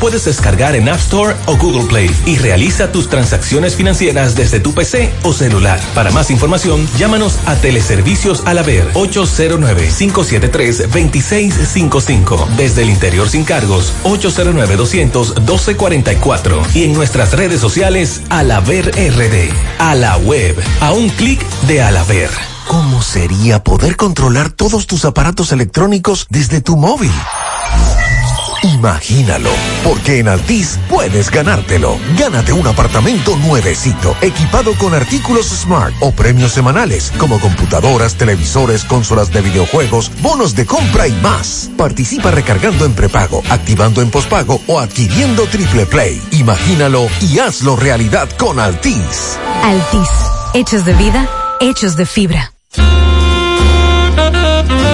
puedes descargar en App Store o Google Play y realiza tus transacciones financieras desde tu PC o celular. Para más información, llámanos a Teleservicios Alaber 809-573-2655. Desde el interior sin cargos 809-200-1244. Y en nuestras redes sociales Alaber RD. A la web. A un clic de Alaber. ¿Cómo sería poder controlar todos tus aparatos electrónicos desde tu móvil? Imagínalo, porque en Altis puedes ganártelo. Gánate un apartamento nuevecito, equipado con artículos Smart o premios semanales, como computadoras, televisores, consolas de videojuegos, bonos de compra y más. Participa recargando en prepago, activando en pospago o adquiriendo Triple Play. Imagínalo y hazlo realidad con Altis. Altis, hechos de vida, hechos de fibra.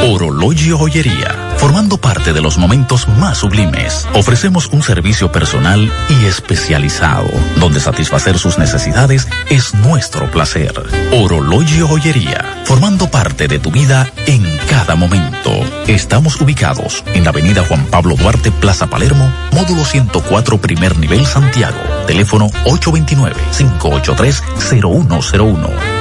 Orologio Joyería. Formando parte de los momentos más sublimes, ofrecemos un servicio personal y especializado, donde satisfacer sus necesidades es nuestro placer. Orologio Joyería. Formando parte de tu vida en cada momento. Estamos ubicados en la avenida Juan Pablo Duarte, Plaza Palermo, módulo 104, primer nivel Santiago. Teléfono 829-583-0101.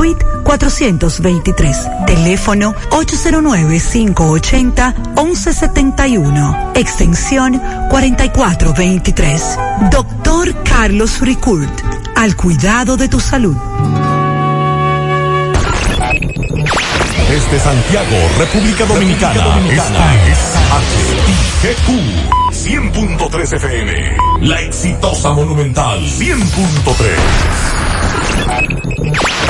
suite 423. Teléfono 809-580-1171. Extensión 4423. Doctor Carlos Ricourt. Al cuidado de tu salud. Desde Santiago, República Dominicana. Esta es HIGQ 100.3 FM. La exitosa Monumental 100.3.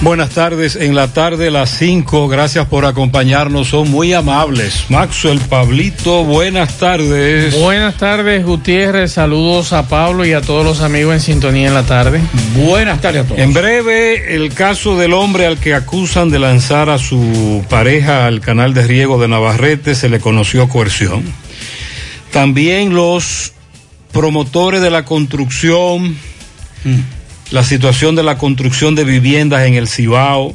Buenas tardes, en la tarde las 5, gracias por acompañarnos, son muy amables. Maxwell, Pablito, buenas tardes. Buenas tardes, Gutiérrez, saludos a Pablo y a todos los amigos en sintonía en la tarde. Buenas tardes a todos. En breve, el caso del hombre al que acusan de lanzar a su pareja al canal de riego de Navarrete se le conoció coerción. También los promotores de la construcción la situación de la construcción de viviendas en el Cibao,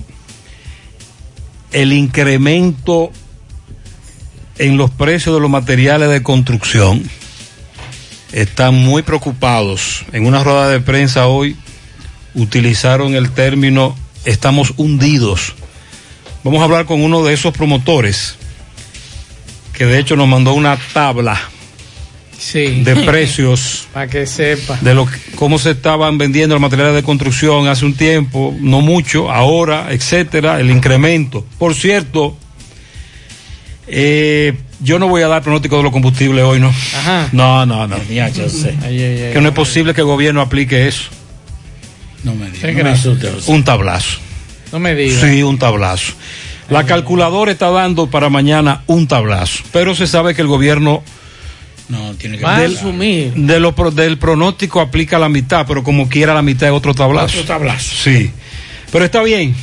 el incremento en los precios de los materiales de construcción. Están muy preocupados. En una rueda de prensa hoy utilizaron el término estamos hundidos. Vamos a hablar con uno de esos promotores que de hecho nos mandó una tabla sí. de precios. Para que sepa. De lo, cómo se estaban vendiendo los materiales de construcción hace un tiempo, no mucho, ahora, etcétera, el incremento. Por cierto, eh, yo no voy a dar pronóstico de los combustibles hoy, ¿no? Ajá. No, no, no. Ya, yo sé. Ay, ay, ay, que no es posible que el gobierno aplique eso. No me ¿Qué digas. Un tablazo. No me digas. Sí, un tablazo. La calculadora está dando para mañana un tablazo, pero se sabe que el gobierno No, tiene que Va a del, asumir. de lo del pronóstico aplica la mitad, pero como quiera la mitad es otro tablazo. Otro tablazo. Sí, pero está bien.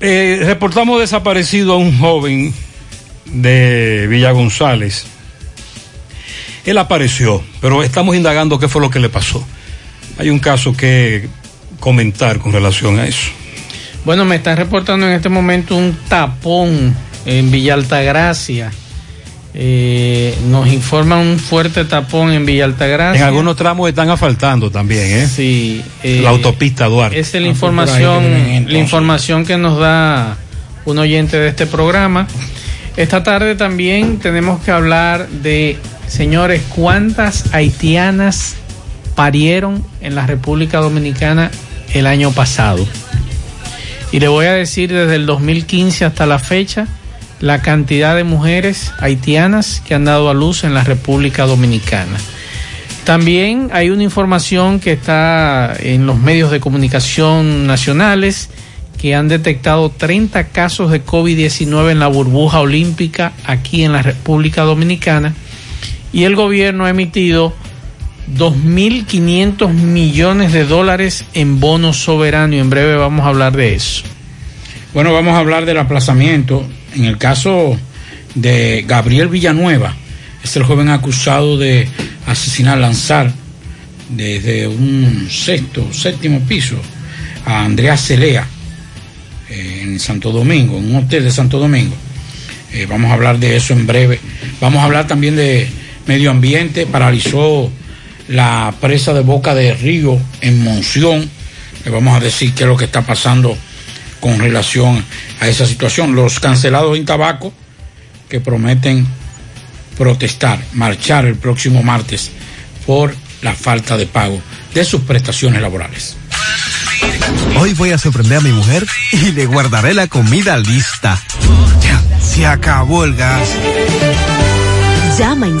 Eh, reportamos desaparecido a un joven de Villa González. Él apareció, pero estamos indagando qué fue lo que le pasó. Hay un caso que comentar con relación a eso. Bueno, me están reportando en este momento un tapón en Villa Altagracia. Eh, nos informa un fuerte tapón en Villa Altagracia. En algunos tramos están asfaltando también, ¿eh? Sí. eh, La autopista Duarte. Esa es la Ah, pues información, la información que nos da un oyente de este programa. Esta tarde también tenemos que hablar de, señores, cuántas haitianas parieron en la República Dominicana el año pasado. Y le voy a decir desde el 2015 hasta la fecha la cantidad de mujeres haitianas que han dado a luz en la República Dominicana. También hay una información que está en los medios de comunicación nacionales que han detectado 30 casos de COVID-19 en la burbuja olímpica aquí en la República Dominicana y el gobierno ha emitido 2.500 millones de dólares en bonos soberanos en breve vamos a hablar de eso. Bueno, vamos a hablar del aplazamiento. En el caso de Gabriel Villanueva, es el joven acusado de asesinar, lanzar desde un sexto, séptimo piso a Andrea Celea eh, en Santo Domingo, en un hotel de Santo Domingo. Eh, vamos a hablar de eso en breve. Vamos a hablar también de medio ambiente. Paralizó la presa de Boca de Río en Monción. Le vamos a decir qué es lo que está pasando con relación a esa situación. Los cancelados en tabaco que prometen protestar, marchar el próximo martes por la falta de pago de sus prestaciones laborales. Hoy voy a sorprender a mi mujer y le guardaré la comida lista. Ya, se acabó el gas. Llama en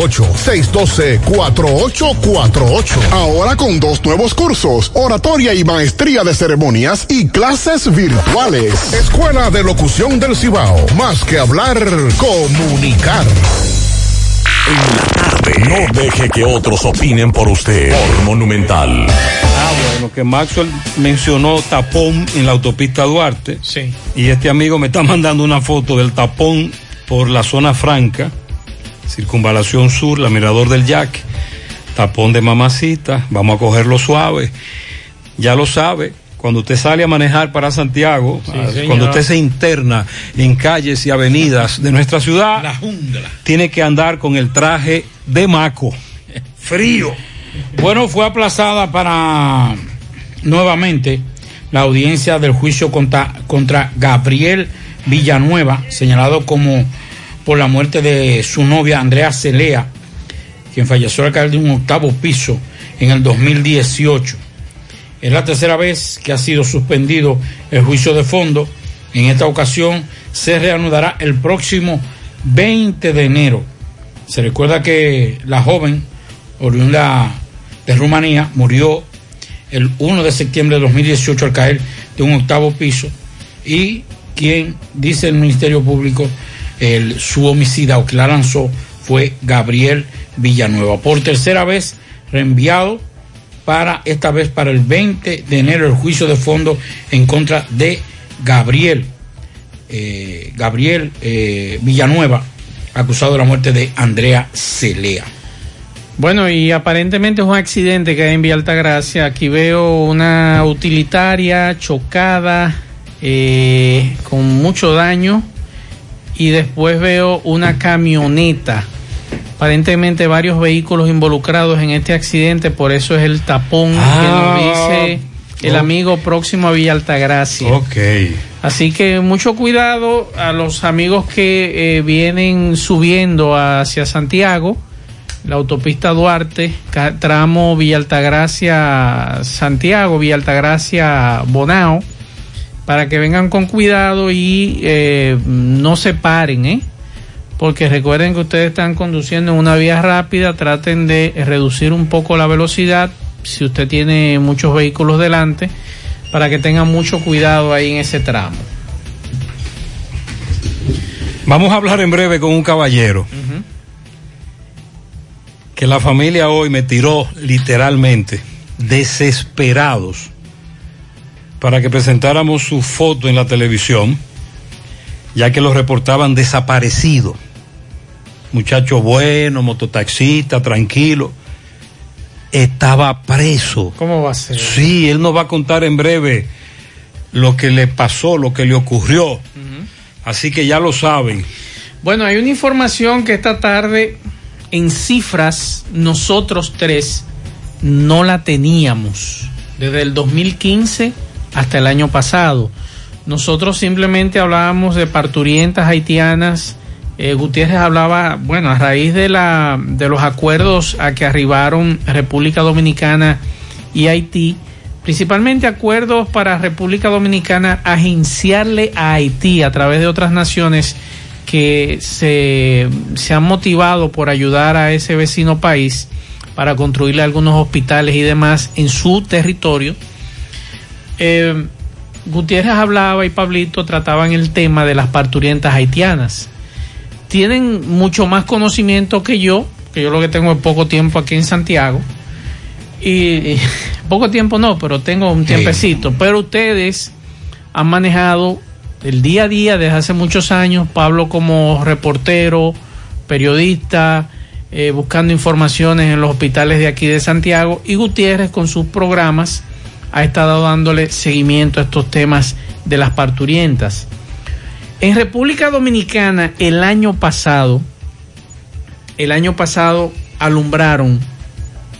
612-4848. Ahora con dos nuevos cursos, oratoria y maestría de ceremonias y clases virtuales. Escuela de Locución del Cibao. Más que hablar, comunicar. en la tarde. No deje que otros opinen por usted. Por Monumental. Ah, bueno, que Maxwell mencionó tapón en la autopista Duarte. Sí. Y este amigo me está mandando una foto del tapón por la zona franca, circunvalación sur, la mirador del Jack, tapón de mamacita, vamos a cogerlo suave. Ya lo sabe, cuando usted sale a manejar para Santiago, Sí, ah, cuando usted se interna en calles y avenidas de nuestra ciudad, La jungla. tiene que andar con el traje de maco. Frío. Bueno, fue aplazada para nuevamente la audiencia del juicio contra, contra Gabriel Villanueva, señalado como por la muerte de su novia Andrea Celea, quien falleció al caer de un octavo piso en el 2018. Es la tercera vez que ha sido suspendido el juicio de fondo. En esta ocasión se reanudará el próximo 20 de enero. Se recuerda que la joven, oriunda de Rumanía, murió el 1 de septiembre de 2018 al caer de un octavo piso y quien dice el Ministerio Público el, su homicida o que la lanzó fue Gabriel Villanueva. Por tercera vez reenviado para esta vez para el 20 de enero el juicio de fondo en contra de Gabriel eh, Gabriel eh, Villanueva acusado de la muerte de Andrea Celea. Bueno, y aparentemente es un accidente que hay en Vía Altagracia. Aquí veo una utilitaria chocada eh, con mucho daño y después veo una camioneta. Aparentemente varios vehículos involucrados en este accidente, por eso es el tapón Ah, que nos dice el amigo próximo a Villa Altagracia. Ok. Así que mucho cuidado a los amigos que eh, vienen subiendo hacia Santiago, la autopista Duarte, tramo Villa Altagracia Santiago, Villa Altagracia Bonao, para que vengan con cuidado y eh, no se paren, ¿eh? Porque recuerden que ustedes están conduciendo en una vía rápida, traten de reducir un poco la velocidad si usted tiene muchos vehículos delante para que tengan mucho cuidado ahí en ese tramo. Vamos a hablar en breve con un caballero que la familia hoy me tiró literalmente desesperados para que presentáramos su foto en la televisión, ya que lo reportaban desaparecido. Muchacho bueno, mototaxista, tranquilo. Estaba preso. ¿Cómo va a ser? Sí, él nos va a contar en breve lo que le pasó, lo que le ocurrió. Así que ya lo saben. Bueno, hay una información que esta tarde en cifras nosotros tres no la teníamos desde el 2015 hasta el año pasado. Nosotros simplemente hablábamos de parturientas haitianas. Eh, Gutiérrez hablaba, bueno, a raíz de, la, de los acuerdos a que arribaron República Dominicana y Haití, principalmente acuerdos para República Dominicana agenciarle a Haití a través de otras naciones que se, se han motivado por ayudar a ese vecino país para construirle algunos hospitales y demás en su territorio. Eh, Gutiérrez hablaba y Pablito trataban el tema de las parturientas haitianas. Tienen mucho más conocimiento que yo, que yo lo que tengo es poco tiempo aquí en Santiago. Y, y poco tiempo no, pero tengo un tiempecito. Pero ustedes han manejado el día a día desde hace muchos años, Pablo como reportero, periodista, eh, buscando informaciones en los hospitales de aquí de Santiago y Gutiérrez con sus programas ha estado dándole seguimiento a estos temas de las parturientas. En República Dominicana el año pasado, el año pasado alumbraron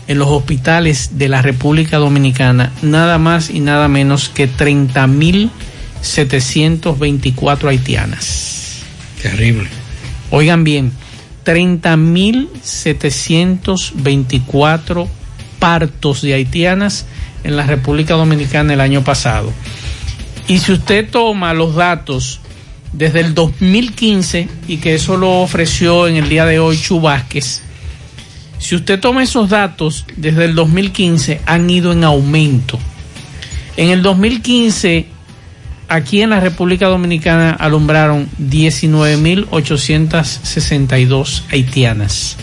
en los hospitales de la República Dominicana nada más y nada menos que 30.724 haitianas. Terrible. Oigan bien, 30.724 partos de haitianas en la República Dominicana el año pasado. Y si usted toma los datos desde el 2015, y que eso lo ofreció en el día de hoy Chu Vázquez, si usted toma esos datos desde el 2015, han ido en aumento. En el 2015, aquí en la República Dominicana alumbraron 19.862 haitianas.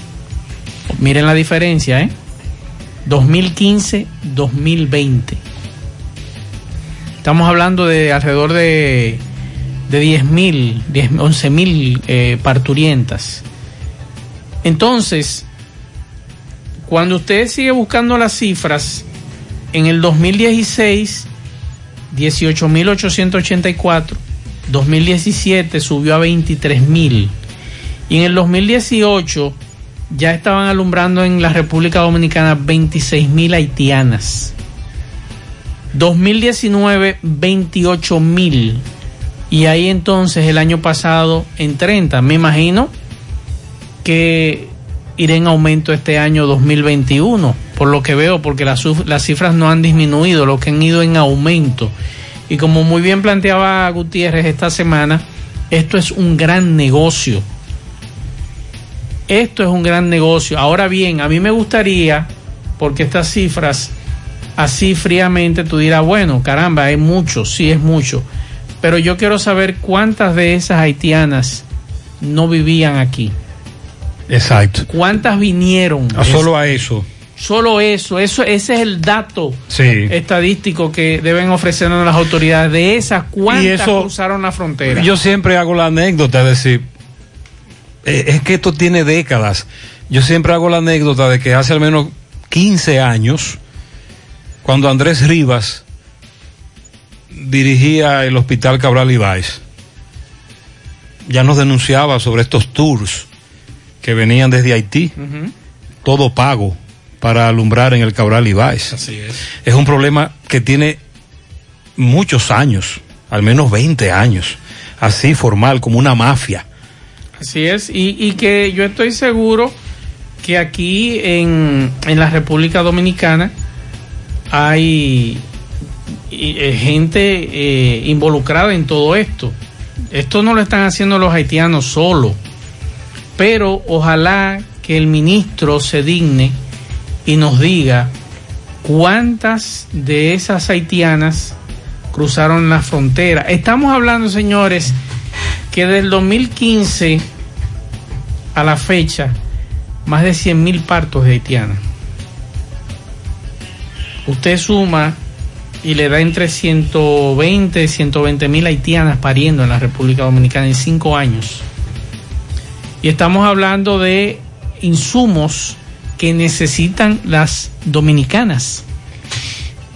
Miren la diferencia, ¿eh? 2015-2020. Estamos hablando de alrededor de, de 10 mil, 11 mil eh, parturientas. Entonces, cuando usted sigue buscando las cifras, en el 2016, 18.884, 2017 subió a 23.000 y en el 2018 ya estaban alumbrando en la República Dominicana 26.000 haitianas. 2019 28.000 y ahí entonces el año pasado en 30. Me imagino que irá en aumento este año 2021, por lo que veo, porque las, las cifras no han disminuido, lo que han ido en aumento. Y como muy bien planteaba Gutiérrez esta semana, esto es un gran negocio. Esto es un gran negocio. Ahora bien, a mí me gustaría, porque estas cifras, así fríamente tú dirás, bueno, caramba, es mucho, sí es mucho. Pero yo quiero saber cuántas de esas haitianas no vivían aquí. Exacto. ¿Cuántas vinieron? A solo a eso. Solo eso, eso, ese es el dato Sí. estadístico que deben ofrecernos las autoridades. De esas, ¿cuántas Y eso- cruzaron la frontera? Yo siempre hago la anécdota, es decir, eh, es que esto tiene décadas. Yo siempre hago la anécdota de que hace al menos 15 años, cuando Andrés Rivas dirigía el Hospital Cabral Ibáez, ya nos denunciaba sobre estos tours que venían desde Haití, todo pago para alumbrar en el Cabral Ibáez. Así es. Es un problema que tiene muchos años, al menos 20 años, así formal, como una mafia. Así es, y, que yo estoy seguro que aquí en, en la República Dominicana hay eh, gente eh, involucrada en todo esto. Esto no lo están haciendo los haitianos solo, pero ojalá que el ministro se digne y nos diga cuántas de esas haitianas cruzaron la frontera. Estamos hablando, señores, que del 2015 a la fecha, más de 100 mil partos de haitianas. Usted suma y le da entre 120 y 120 mil haitianas pariendo en la República Dominicana en cinco años. Y estamos hablando de insumos que necesitan las dominicanas.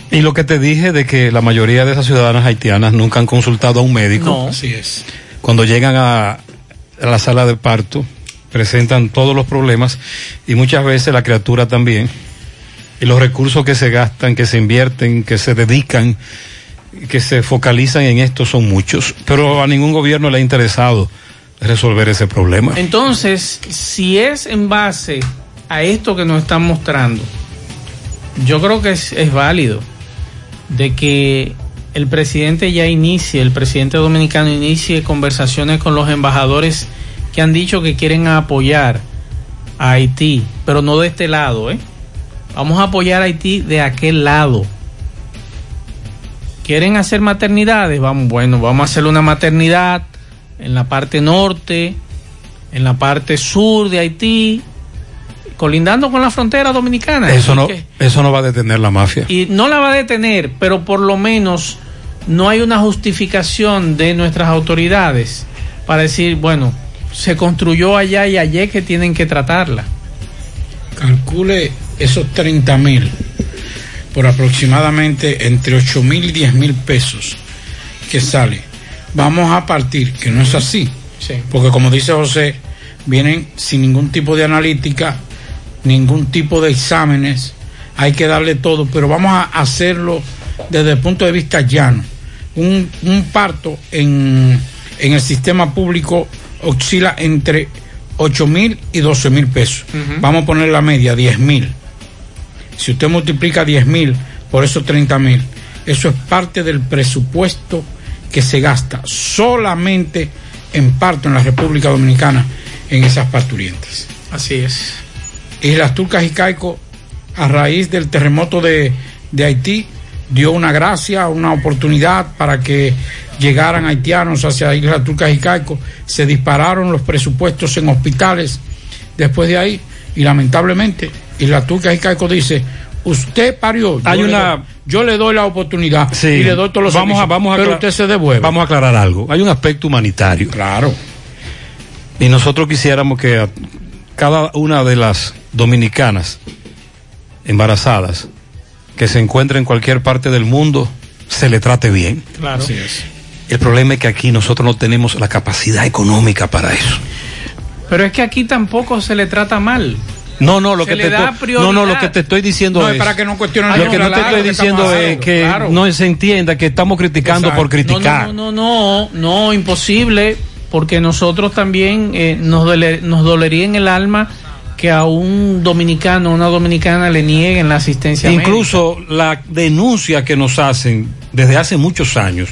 Y lo que te dije de que la mayoría de esas ciudadanas haitianas nunca han consultado a un médico. No. Así es. Cuando llegan a, la sala de parto, presentan todos los problemas y muchas veces la criatura también. Y los recursos que se gastan, que se invierten, que se dedican, que se focalizan en esto son muchos. Pero a ningún gobierno le ha interesado resolver ese problema. Entonces, si es en base a esto que nos están mostrando, yo creo que es válido de que el presidente ya inicie, el presidente dominicano inicie conversaciones con los embajadores que han dicho que quieren apoyar a Haití, pero no de este lado, ¿eh? Vamos a apoyar a Haití de aquel lado. ¿Quieren hacer maternidades? Vamos, bueno, vamos a hacer una maternidad en la parte norte, en la parte sur de Haití, colindando con la frontera dominicana. Eso no, que- eso no va a detener la mafia. y no la va a detener, pero por lo menos no hay una justificación de nuestras autoridades para decir, bueno, se construyó allá y allá que tienen que tratarla. Calcule esos 30 mil por aproximadamente entre 8 mil y 10 mil pesos que sale. Vamos a partir, que no es así, porque como dice José, vienen sin ningún tipo de analítica, ningún tipo de exámenes, hay que darle todo, pero vamos a hacerlo desde el punto de vista llano. Un, un parto en, en el sistema público oscila entre 8 mil y 12 mil pesos. Vamos a poner la media, 10 mil. Si usted multiplica 10 mil por esos 30 mil, eso es parte del presupuesto que se gasta solamente en parto en la República Dominicana en esas parturientas. Así es. Y las Turcas y Caico, a raíz del terremoto de, de Haití, dio una gracia, una oportunidad para que llegaran haitianos hacia Islas Turcas y Caico. Se dispararon los presupuestos en hospitales. Después de ahí, Y lamentablemente, y la tuca y Caico dice, usted parió. Hay yo le una- doy- yo le doy la oportunidad Sí. y le doy todos los vamos a, vamos a pero usted se devuelve. Vamos a aclarar algo. Hay un aspecto humanitario. Claro. Y nosotros quisiéramos que cada una de las dominicanas embarazadas que se encuentre en cualquier parte del mundo se le trate bien. Claro. Así es. El problema es que aquí nosotros no tenemos la capacidad económica para eso. Pero es que aquí tampoco se le trata mal. No, no, lo Se que le te da estoy- no, no, lo que te estoy diciendo No, es es para que no cuestionen lo que no te estoy diciendo es que Claro. no se entienda que estamos criticando por criticar. No, no, no, no, no, imposible, porque nosotros también eh, nos, dole- nos dolería en el alma que a un dominicano, una dominicana le nieguen la asistencia médica. Incluso la denuncia que nos hacen desde hace muchos años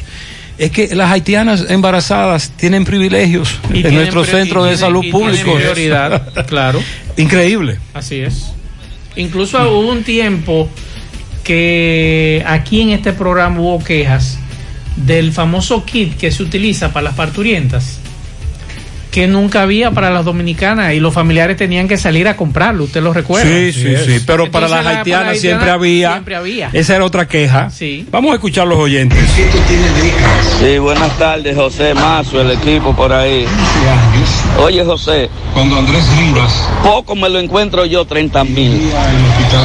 es que las haitianas embarazadas tienen privilegios Y en tienen nuestro centro de tienen- salud público. prioridad, claro. Increíble. Así es. Incluso hubo un tiempo que aquí en este programa hubo quejas del famoso kit que se utiliza para las parturientas, que nunca había para las dominicanas y los familiares tenían que salir a comprarlo, usted lo recuerda. Sí, sí, sí, pero para las la- haitianas para las siempre haitianas había. siempre había. Esa era otra queja. Sí. Vamos a escuchar los oyentes. Sí, buenas tardes, José Mazo, el equipo por ahí. Oye, José. Cuando Andrés Rivas. Poco me lo encuentro yo 30 mil.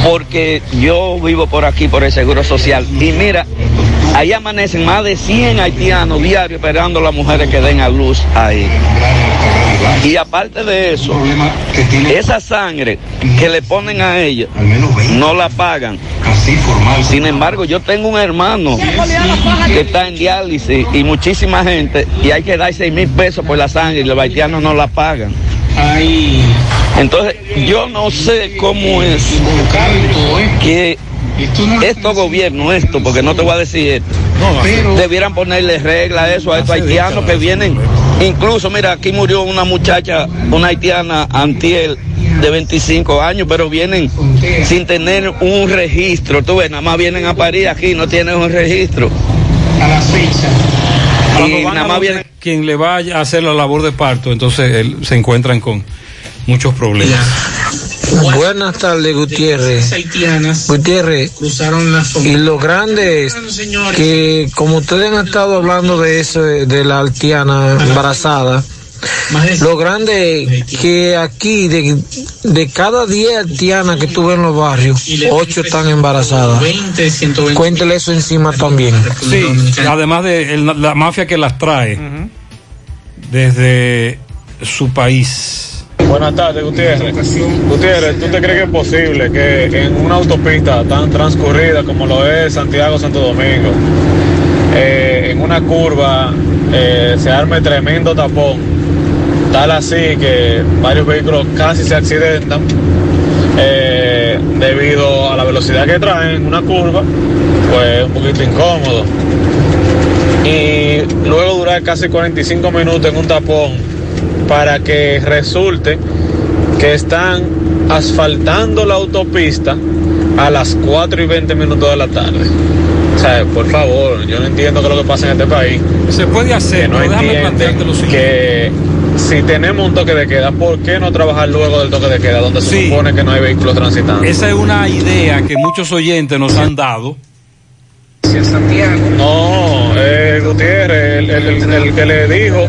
Porque yo vivo por aquí, por el Seguro Social. Y mira, ahí amanecen más de 100 haitianos diarios esperando a las mujeres que den a luz ahí. Y aparte de eso, esa sangre que le ponen a ella, no la pagan. Sin embargo, yo tengo un hermano que está en diálisis y muchísima gente, y hay que dar 6 mil pesos por la sangre y los haitianos no la pagan. Entonces, yo no sé cómo es que estos gobiernos, esto, porque no te voy a decir esto, debieran ponerle regla a eso, a estos haitianos que vienen. Incluso, mira, aquí murió una muchacha, una haitiana, Antiel, de 25 años, pero vienen sin tener un registro. Tú ves, nada más vienen a París aquí, no tienen un registro. Cuando Y nada más vienen quien le vaya a hacer la labor de parto, entonces él- se encuentran con muchos problemas. Buenas tardes, Gutiérrez. Gutiérrez, y lo grande es que, como ustedes han estado hablando de eso, de de la altiana embarazada, lo grande es que aquí, de, de cada 10 altianas que tuve en los barrios, 8 están embarazadas. Cuéntele eso encima también. Sí, además de el- la mafia que las trae desde su país. Buenas tardes, Gutiérrez. Gutiérrez, ¿tú te crees que es posible que en una autopista tan transcurrida como lo es Santiago-Santo Domingo, eh, en una curva eh, se arme tremendo tapón, tal así que varios vehículos casi se accidentan eh, debido a la velocidad que traen en una curva, pues un poquito incómodo. Y luego durar casi 45 minutos en un tapón para que resulte que están asfaltando la autopista a las 4 y 20 minutos de la tarde. O sea, por favor, yo no entiendo qué es lo que pasa en este país. Se puede hacer, que no entienden lo siguiente. que si tenemos un toque de queda, ¿por qué no trabajar luego del toque de queda, donde se Sí. supone que no hay vehículos transitando? Esa es una idea que muchos oyentes nos han dado. No, eh, Gutiérrez, el, el- el que le dijo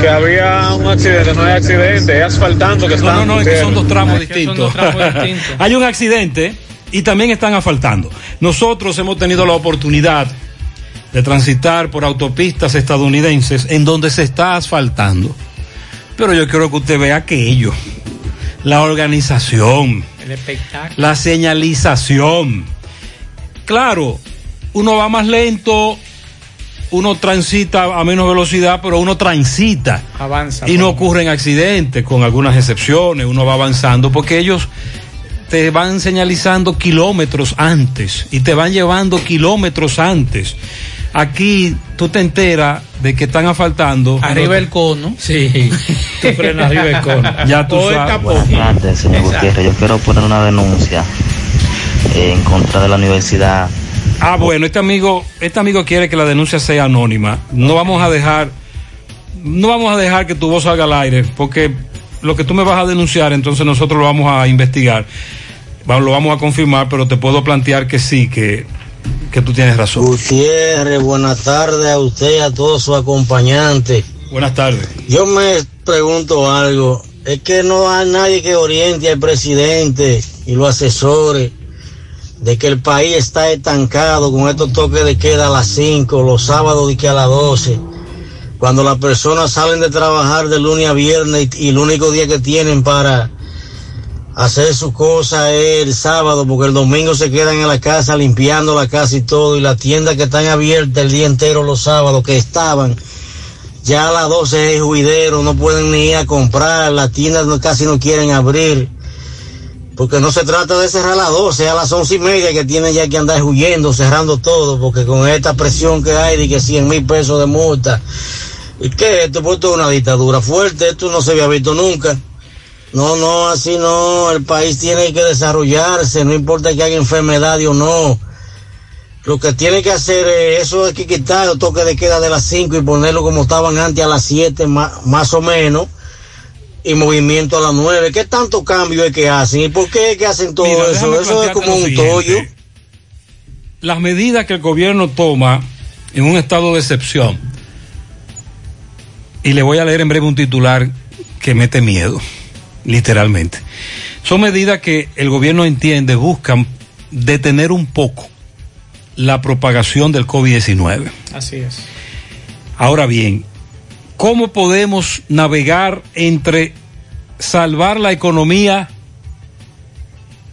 que había un accidente, no hay accidente, es asfaltando que No, están. no, no, es que son dos tramos Es que distintos. son dos tramos distintos. Hay un accidente y también están asfaltando. Nosotros hemos tenido la oportunidad de transitar por autopistas estadounidenses en donde se está asfaltando. Pero yo quiero que usted vea aquello. La organización, El espectáculo. la señalización. Claro, uno va más lento, uno transita a menos velocidad, pero uno transita. Avanza. Y no ocurren accidentes, con algunas excepciones, uno va avanzando, porque ellos te van señalizando kilómetros antes y te van llevando kilómetros antes. Aquí tú te enteras de que están asfaltando. Arriba el cono. Sí, tú frenas arriba el cono. Ya tú sabes. Buenas tardes, señor Gutiérrez. Yo quiero poner una denuncia eh, en contra de la universidad. Ah, bueno, este amigo, este amigo quiere que la denuncia sea anónima. No vamos a dejar, no vamos a dejar que tu voz salga al aire, porque lo que tú me vas a denunciar, entonces nosotros lo vamos a investigar, lo vamos a confirmar, pero te puedo plantear que sí, que, que tú tienes razón. Gutiérrez, buenas tardes a usted y a todos sus acompañantes. Buenas tardes. Yo me pregunto algo. Es que no hay nadie que oriente al presidente y los asesores de que el país está estancado con estos toques de queda a las 5, los sábados de que a las 12. Cuando las personas salen de trabajar de lunes a viernes y, y el único día que tienen para hacer sus cosas es el sábado, porque el domingo se quedan en la casa limpiando la casa y todo, y las tiendas que están abiertas el día entero los sábados, que estaban, ya a las 12 es juidero, no pueden ni ir a comprar, las tiendas no- casi no quieren abrir, porque no se trata de cerrar a las 12, a las once y media que tienen ya que andar huyendo, cerrando todo, porque con esta presión que hay de que 100 mil pesos de multa, ¿y qué? Esto pues esto es una dictadura fuerte, esto no se había visto nunca. No, no, así no. El país tiene que desarrollarse, no importa que haya enfermedad o no. Lo que tiene que hacer es eso hay que quitar el toque de queda de las 5 y ponerlo como estaban antes a las 7 más, más o menos y movimiento a las 9. ¿Qué tanto cambio es que hacen? ¿Y por qué es que hacen todo Mira, eso? Eso es como un tollo. Las medidas que el gobierno toma en un estado de excepción, y le voy a leer en breve un titular que mete miedo, literalmente. Son medidas que el gobierno entiende buscan detener un poco la propagación del COVID-19. Así es. Ahora bien, ¿cómo podemos navegar entre salvar la economía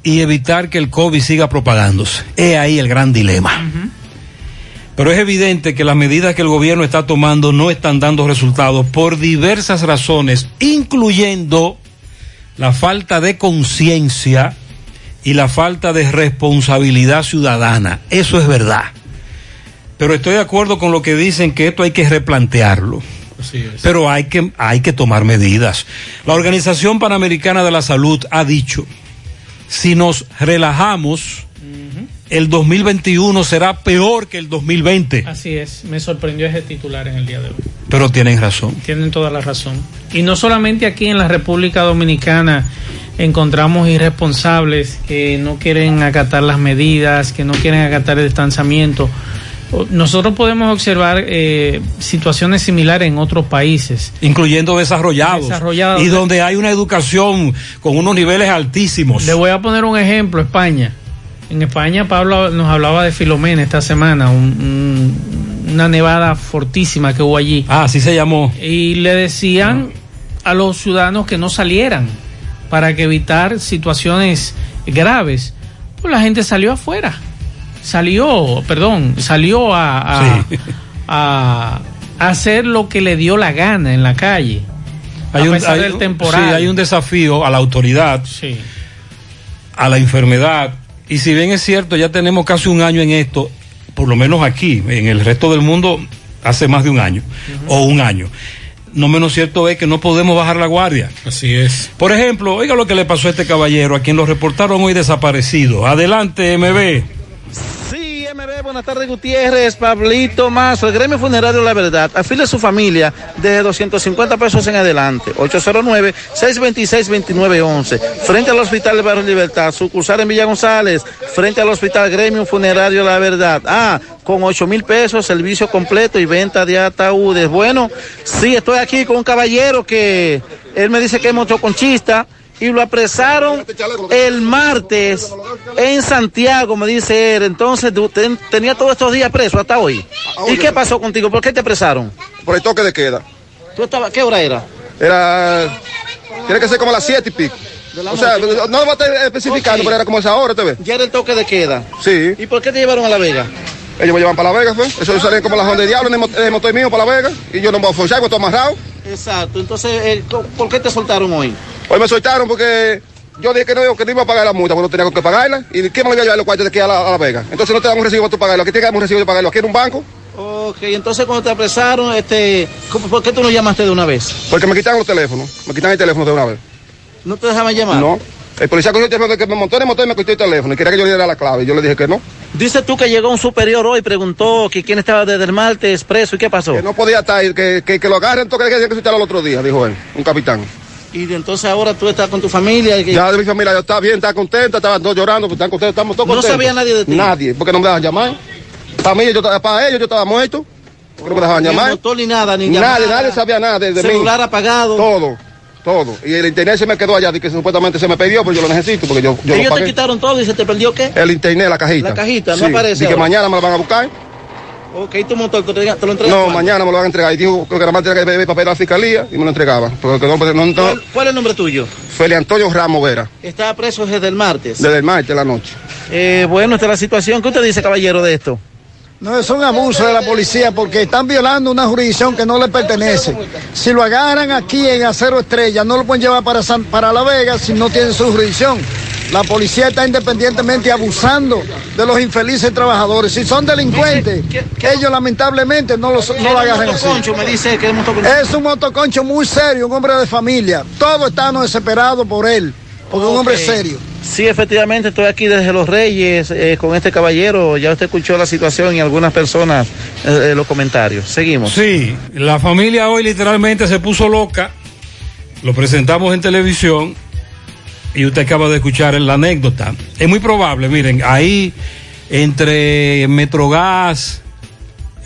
y evitar que el COVID siga propagándose? Es ahí el gran dilema. Pero es evidente que las medidas que el gobierno está tomando no están dando resultados por diversas razones, incluyendo la falta de conciencia y la falta de responsabilidad ciudadana. Eso es verdad. Pero estoy de acuerdo con lo que dicen que esto hay que replantearlo. Pero hay que, hay que tomar medidas. La Organización Panamericana de la Salud ha dicho, si nos relajamos, el 2021 será peor que el 2020. Así es. Me sorprendió ese titular en el día de hoy. Pero tienen razón. Tienen toda la razón. Y no solamente aquí en la República Dominicana encontramos irresponsables que no quieren acatar las medidas, que no quieren acatar el distanciamiento. Nosotros podemos observar eh, situaciones similares en otros países. Incluyendo desarrollados. Desarrollados. Y donde hay una educación con unos niveles altísimos. Le voy a poner un ejemplo, España. En España Pablo nos hablaba de Filomena esta semana, un- un- una nevada fortísima que hubo allí. Ah, así se llamó. Y le decían a los ciudadanos que no salieran para que evitar situaciones graves. Pues la gente salió afuera. Salió, perdón, salió a, a, a- a hacer lo que le dio la gana en la calle. Hay a un, pesar hay- del temporal. sí, hay un desafío a la autoridad, Sí. a la enfermedad. Y si bien es cierto, ya tenemos casi un año en esto, por lo menos aquí, en el resto del mundo, hace más de un año, o un año. No menos cierto es que no podemos bajar la guardia. Así es. Por ejemplo, oiga lo que le pasó a este caballero, a quien lo reportaron hoy desaparecido. Adelante, MB. Buenas tardes Gutiérrez, Pablito Mazo, el gremio funerario La Verdad, afile a su familia de 250 pesos en adelante, 809-626-2911, frente al Hospital de Barrio Libertad, sucursal en Villa González, frente al Hospital Gremio Funerario La Verdad, ah, con 8 mil pesos, servicio completo y venta de ataúdes. Bueno, sí, estoy aquí con un caballero que él me dice que es motoconchista y lo apresaron el martes en Santiago, me dice él. Entonces, ten- tenía todos estos días preso hasta hoy. ¿Y qué pasó contigo? ¿Por qué te apresaron? Por el toque de queda. ¿Tú estaba, ¿Qué hora era? Era. Tiene que ser como las siete y pico. O sea, no va a estar especificando, pero era como esa hora, ¿te ves? Ya era el toque de queda. Sí. ¿Y por qué te llevaron a La Vega? Ellos me llevan para La Vega, ¿fue? Eso salen como las ondas de diablo en el motor mío para La Vega. Y yo no me voy a forzar, porque estoy amarrado. Exacto. Entonces, eh, ¿por qué te soltaron hoy? Hoy me soltaron porque yo dije que no, que no iba a pagar la multa, porque no tenía que pagarla. ¿Y quién me iba a llevar los cuartos de aquí a la, a la Vega? Entonces no te dan un recibo para tú pagarlo. Aquí te dan un recibo de pagarlo. Aquí en un banco. Ok, entonces cuando te apresaron, este, ¿cómo- ¿por qué tú no llamaste de una vez? Porque me quitaron los teléfonos. Me quitaron el teléfono de una vez. ¿No te dejaban llamar? No. El policía cogió el teléfono que me montó en el motor y me quitó el teléfono. Y quería que yo le diera la clave. Y yo le dije que no. Dice tú que llegó un superior hoy, preguntó que quién estaba desde el martes preso y qué pasó. Que no podía estar, que, que, que lo agarren, toque que se al otro día, dijo él, un capitán. Y entonces ahora tú estás con tu familia. Ya de mi familia ya está bien, está contenta, estaban todos llorando, pues están contentos, estamos todos No contentos. sabía nadie de ti. Nadie, porque no me dejaban llamar. Para mí, yo, estaba- para ellos yo estaba muerto, porque no me dejaban Ni llamar. motor ni nada, ni Nadie, llamada, nadie sabía nada de, de mí. celular apagado. Todo, todo. Y el internet se me quedó allá, de que supuestamente se me perdió, pero yo lo necesito, porque yo, yo lo Ellos te pagué. quitaron todo y se te perdió qué? El internet, la cajita. La cajita, no Sí, aparece Y que mañana me lo van a buscar. Ok, tu motor te, te lo entregan. No, mañana me lo van a entregar. Y dijo que nada más tenía que pedir papel a la fiscalía y me lo entregaba. Porque no, no, no, ¿Cuál, cuál es el nombre tuyo? Feli Antonio Ramos Vera, Está preso desde el martes. desde el martes de la noche. Eh, bueno, esta es la situación. ¿Qué usted dice, caballero, de esto? No, es un abuso de la policía porque están violando una jurisdicción que no le pertenece. Si lo agarran aquí en Acero Estrella, no lo pueden llevar para, San- para La Vega si no tienen su jurisdicción. La policía está independientemente abusando de los infelices trabajadores. Si son delincuentes, ellos lamentablemente no, los, no lo agarran así. Motoconcho me dice que es motoconcho. Es un motoconcho muy serio, un hombre de familia. Todos estamos desesperados por él, porque es un hombre serio. Sí, efectivamente, estoy aquí desde Los Reyes eh, con este caballero. Ya usted escuchó la situación y algunas personas eh, eh, los comentarios. Seguimos. Sí, la familia hoy literalmente se puso loca. Lo presentamos en televisión y usted acaba de escuchar la anécdota. Es muy probable, miren, ahí entre Metrogas,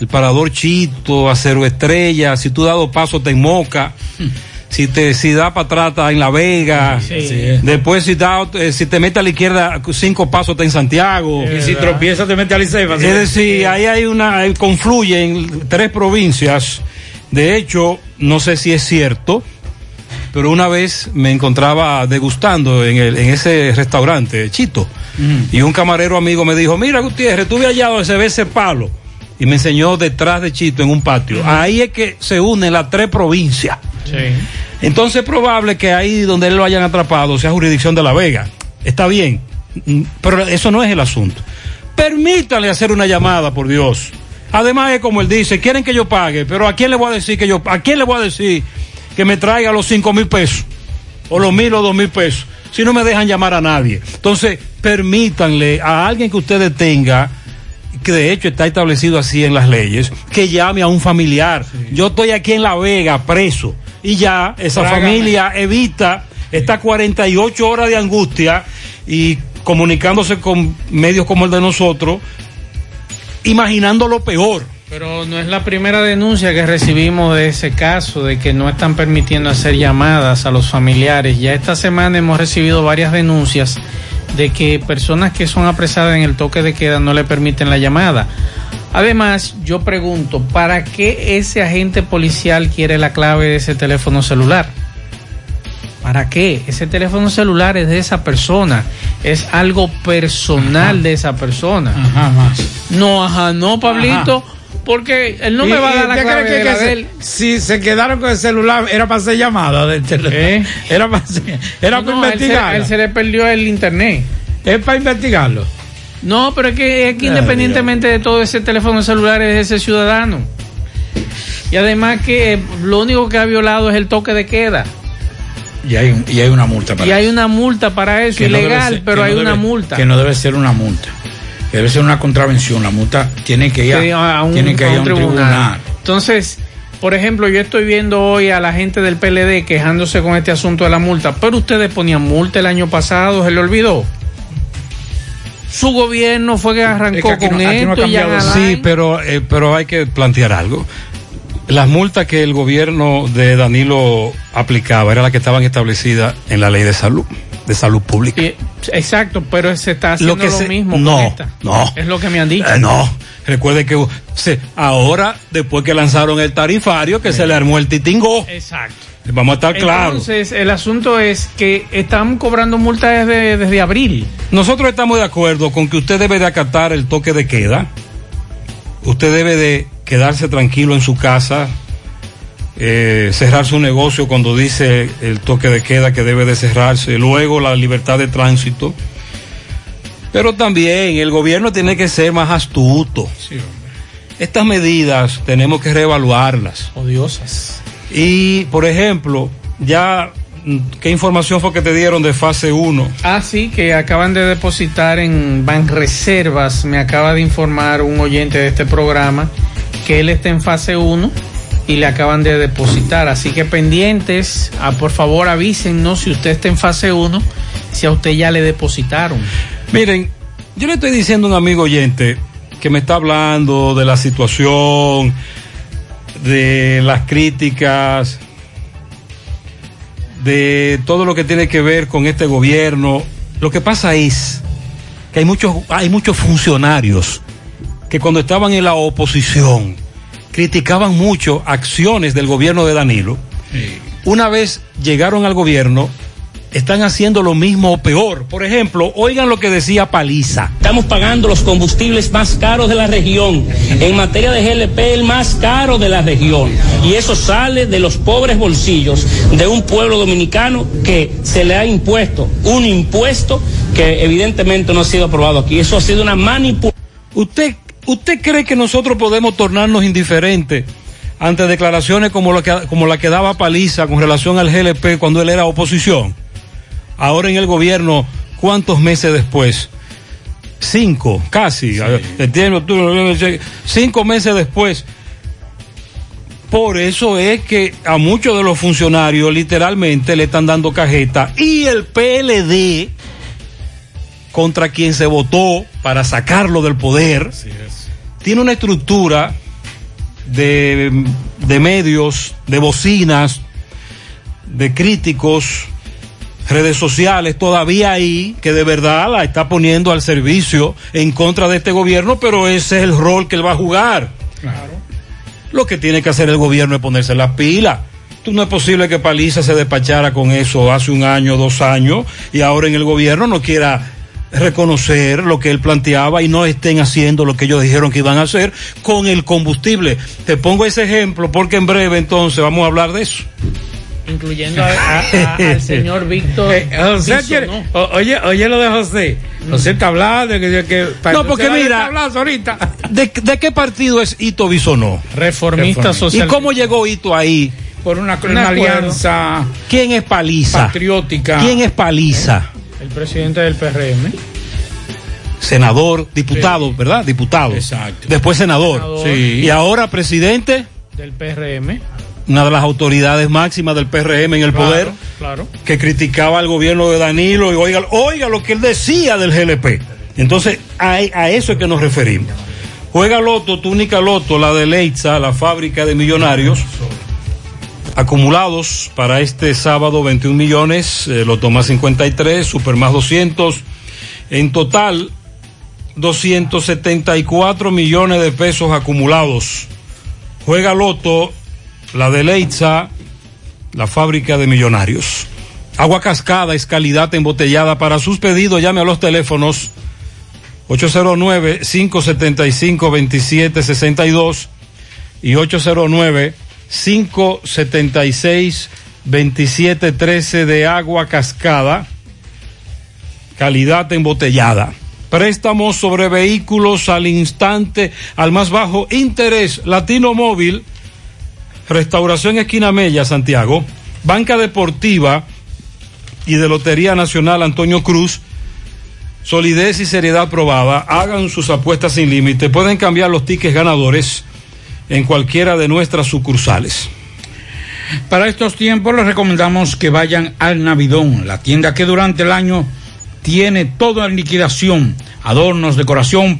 el Parador Chito, Acero Estrella, si tú dado paso te moca. Si te si da para atrás está en La Vega, después si da, eh, si te mete a la izquierda cinco pasos está en Santiago. Y si tropieza te mete al Liceo. Es decir, ahí hay una, confluyen tres provincias. De hecho, no sé si es cierto, pero una vez me encontraba degustando en, el, en ese restaurante, Chito, y un camarero amigo me dijo, mira Gutiérrez, tú allá donde se ve ese palo. Y me enseñó detrás de Chito en un patio. Ahí es que se unen las tres provincias. Entonces es probable que ahí donde él lo hayan atrapado sea jurisdicción de La Vega. Está bien, Mm, pero eso no es el asunto. Permítale hacer una llamada, por Dios. Además es como él dice, quieren que yo pague, pero ¿a quién le voy a decir que yo, a quién le voy a decir que me traiga los cinco mil pesos? O los mil o dos mil pesos. Si no me dejan llamar a nadie. Entonces, permítanle a alguien que ustedes tenga que de hecho está establecido así en las leyes, que llame a un familiar. Yo estoy aquí en La Vega, preso, y ya esa Trágame. familia evita estas 48 horas de angustia y comunicándose con medios como el de nosotros, imaginando lo peor. Pero no es la primera denuncia que recibimos de ese caso, de que no están permitiendo hacer llamadas a los familiares. Ya esta semana hemos recibido varias denuncias de que personas que son apresadas en el toque de queda no le permiten la llamada. Además, yo pregunto, ¿para qué ese agente policial quiere la clave de ese teléfono celular? ¿Para qué? Ese teléfono celular es de esa persona, es algo personal de esa persona. Ajá, más. No, ajá, no, Pablito, porque él no me ¿Y- va a dar la clave cree de que la de él. Si se quedaron con el celular, era para hacer llamada del teléfono. ¿Eh? Era para, hacer- era No, para no, él él se le perdió el internet. Es para investigarlo. No, pero es que, es que independientemente de todo ese teléfono celular es ese ciudadano. Y además que eh, lo único que ha violado es el toque de queda. Y hay, y hay una multa para Y hay eso. una multa para eso, Que no debe ilegal, ser- pero hay no una multa. Que no debe ser una multa. Que debe ser una contravención. La multa tiene que ir que a, a un, tiene que a ir a un un tribunal. tribunal. Entonces, por ejemplo, yo estoy viendo hoy a la gente del PLD quejándose con este asunto de la multa, pero ustedes ponían multa el año pasado, se le olvidó. Su gobierno fue que arrancó Es que aquí con no- aquí no ha esto y ya Sí, pero, eh, pero hay que plantear algo. Las multas que el gobierno de Danilo aplicaba eran las que estaban establecidas en la ley de salud, de salud pública. Exacto, pero se está haciendo lo, que se- mismo no, con esta. no. Es lo que me han dicho. Eh, no, recuerde que se- ahora, después que lanzaron el tarifario, que se le armó el titingo. Exacto. Vamos a estar claros. Entonces, el asunto es que están cobrando multas desde, desde abril. Nosotros estamos de acuerdo con que usted debe de acatar el toque de queda. Usted debe de quedarse tranquilo en su casa, eh, cerrar su negocio cuando dice el toque de queda que debe de cerrarse, luego la libertad de tránsito. Pero también el gobierno tiene que ser más astuto. Estas medidas tenemos que reevaluarlas. Odiosas. Y, por ejemplo, ya, mm, ¿qué información fue que te dieron de fase 1? Ah, sí, que acaban de depositar en Banreservas, me acaba de informar un oyente de este programa, que él está en fase 1 y le acaban de depositar. Así que pendientes, ah, por favor avísennos si usted está en fase 1, si a usted ya le depositaron. Miren, yo le estoy diciendo a un amigo oyente que me está hablando de la situación, de las críticas, de todo lo que tiene que ver con este gobierno. Lo que pasa es que hay muchos, hay muchos funcionarios que cuando estaban en la oposición criticaban mucho acciones del gobierno de Danilo. Una vez llegaron al gobierno, están haciendo lo mismo o peor. Por ejemplo, oigan lo que decía Paliza. Estamos pagando los combustibles más caros de la región. En materia de GLP, el más caro de la región. Y eso sale de los pobres bolsillos de un pueblo dominicano que se le ha impuesto un impuesto que evidentemente no ha sido aprobado aquí. Eso ha sido una manipulación. ¿Usted, ¿Usted cree que nosotros podemos tornarnos indiferentes ante declaraciones como la que, como la que daba Paliza con relación al GLP cuando él era oposición? Ahora en el gobierno, ¿cuántos meses después? Cinco, casi. Cinco meses después. Por eso es que a muchos de los funcionarios literalmente le están dando cajeta y el PLD contra quien se votó para sacarlo del poder tiene una estructura de, de medios, de bocinas, de críticos, redes sociales todavía ahí que de verdad la está poniendo al servicio en contra de este gobierno, pero ese es el rol que él va a jugar. Claro. Lo que tiene que hacer el gobierno es ponerse las pilas. Tú no es posible que Paliza se despachara con eso hace un año, dos años, y ahora en el gobierno no quiera reconocer lo que él planteaba y no estén haciendo lo que ellos dijeron que iban a hacer con el combustible. Te pongo ese ejemplo porque en breve entonces vamos a hablar de eso incluyendo al señor Víctor. Eh, José oye, oye lo de José. José está hablando de que, no, porque mira, ahorita. ¿de, qué partido es Ito Bisonó? Reformista, social. ¿Y cómo llegó Ito ahí? Por una, alianza. ¿Quién es Paliza? Patriótica. ¿Quién es Paliza? El presidente del PRM senador, diputado, ¿verdad? Diputado. Exacto. Después senador. Sí. Y ahora presidente del PRM una de las autoridades máximas del PRM en el poder, claro. que criticaba al gobierno de Danilo y oiga, oiga lo que él decía del GLP. Entonces, a, a eso es que nos referimos. Juega Loto, túnica Loto, la de Leitza, la fábrica de millonarios, acumulados para este sábado 21 millones, eh, Loto más 53, Super más 200, en total 274 millones de pesos acumulados. Juega Loto la de Leitza, la fábrica de millonarios. Agua cascada es calidad embotellada. Para sus pedidos llame a los teléfonos 809-575-2762 y 809-576-2713 de agua cascada. Calidad embotellada. Préstamos sobre vehículos al instante, al más bajo interés. Latino Móvil Restauración Esquina Mella, Santiago, Banca Deportiva y de Lotería Nacional Antonio Cruz, solidez y seriedad probada, hagan sus apuestas sin límite, pueden cambiar los tickets ganadores en cualquiera de nuestras sucursales. Para estos tiempos les recomendamos que vayan al Navidón, la tienda que durante el año tiene toda en liquidación, adornos, decoración,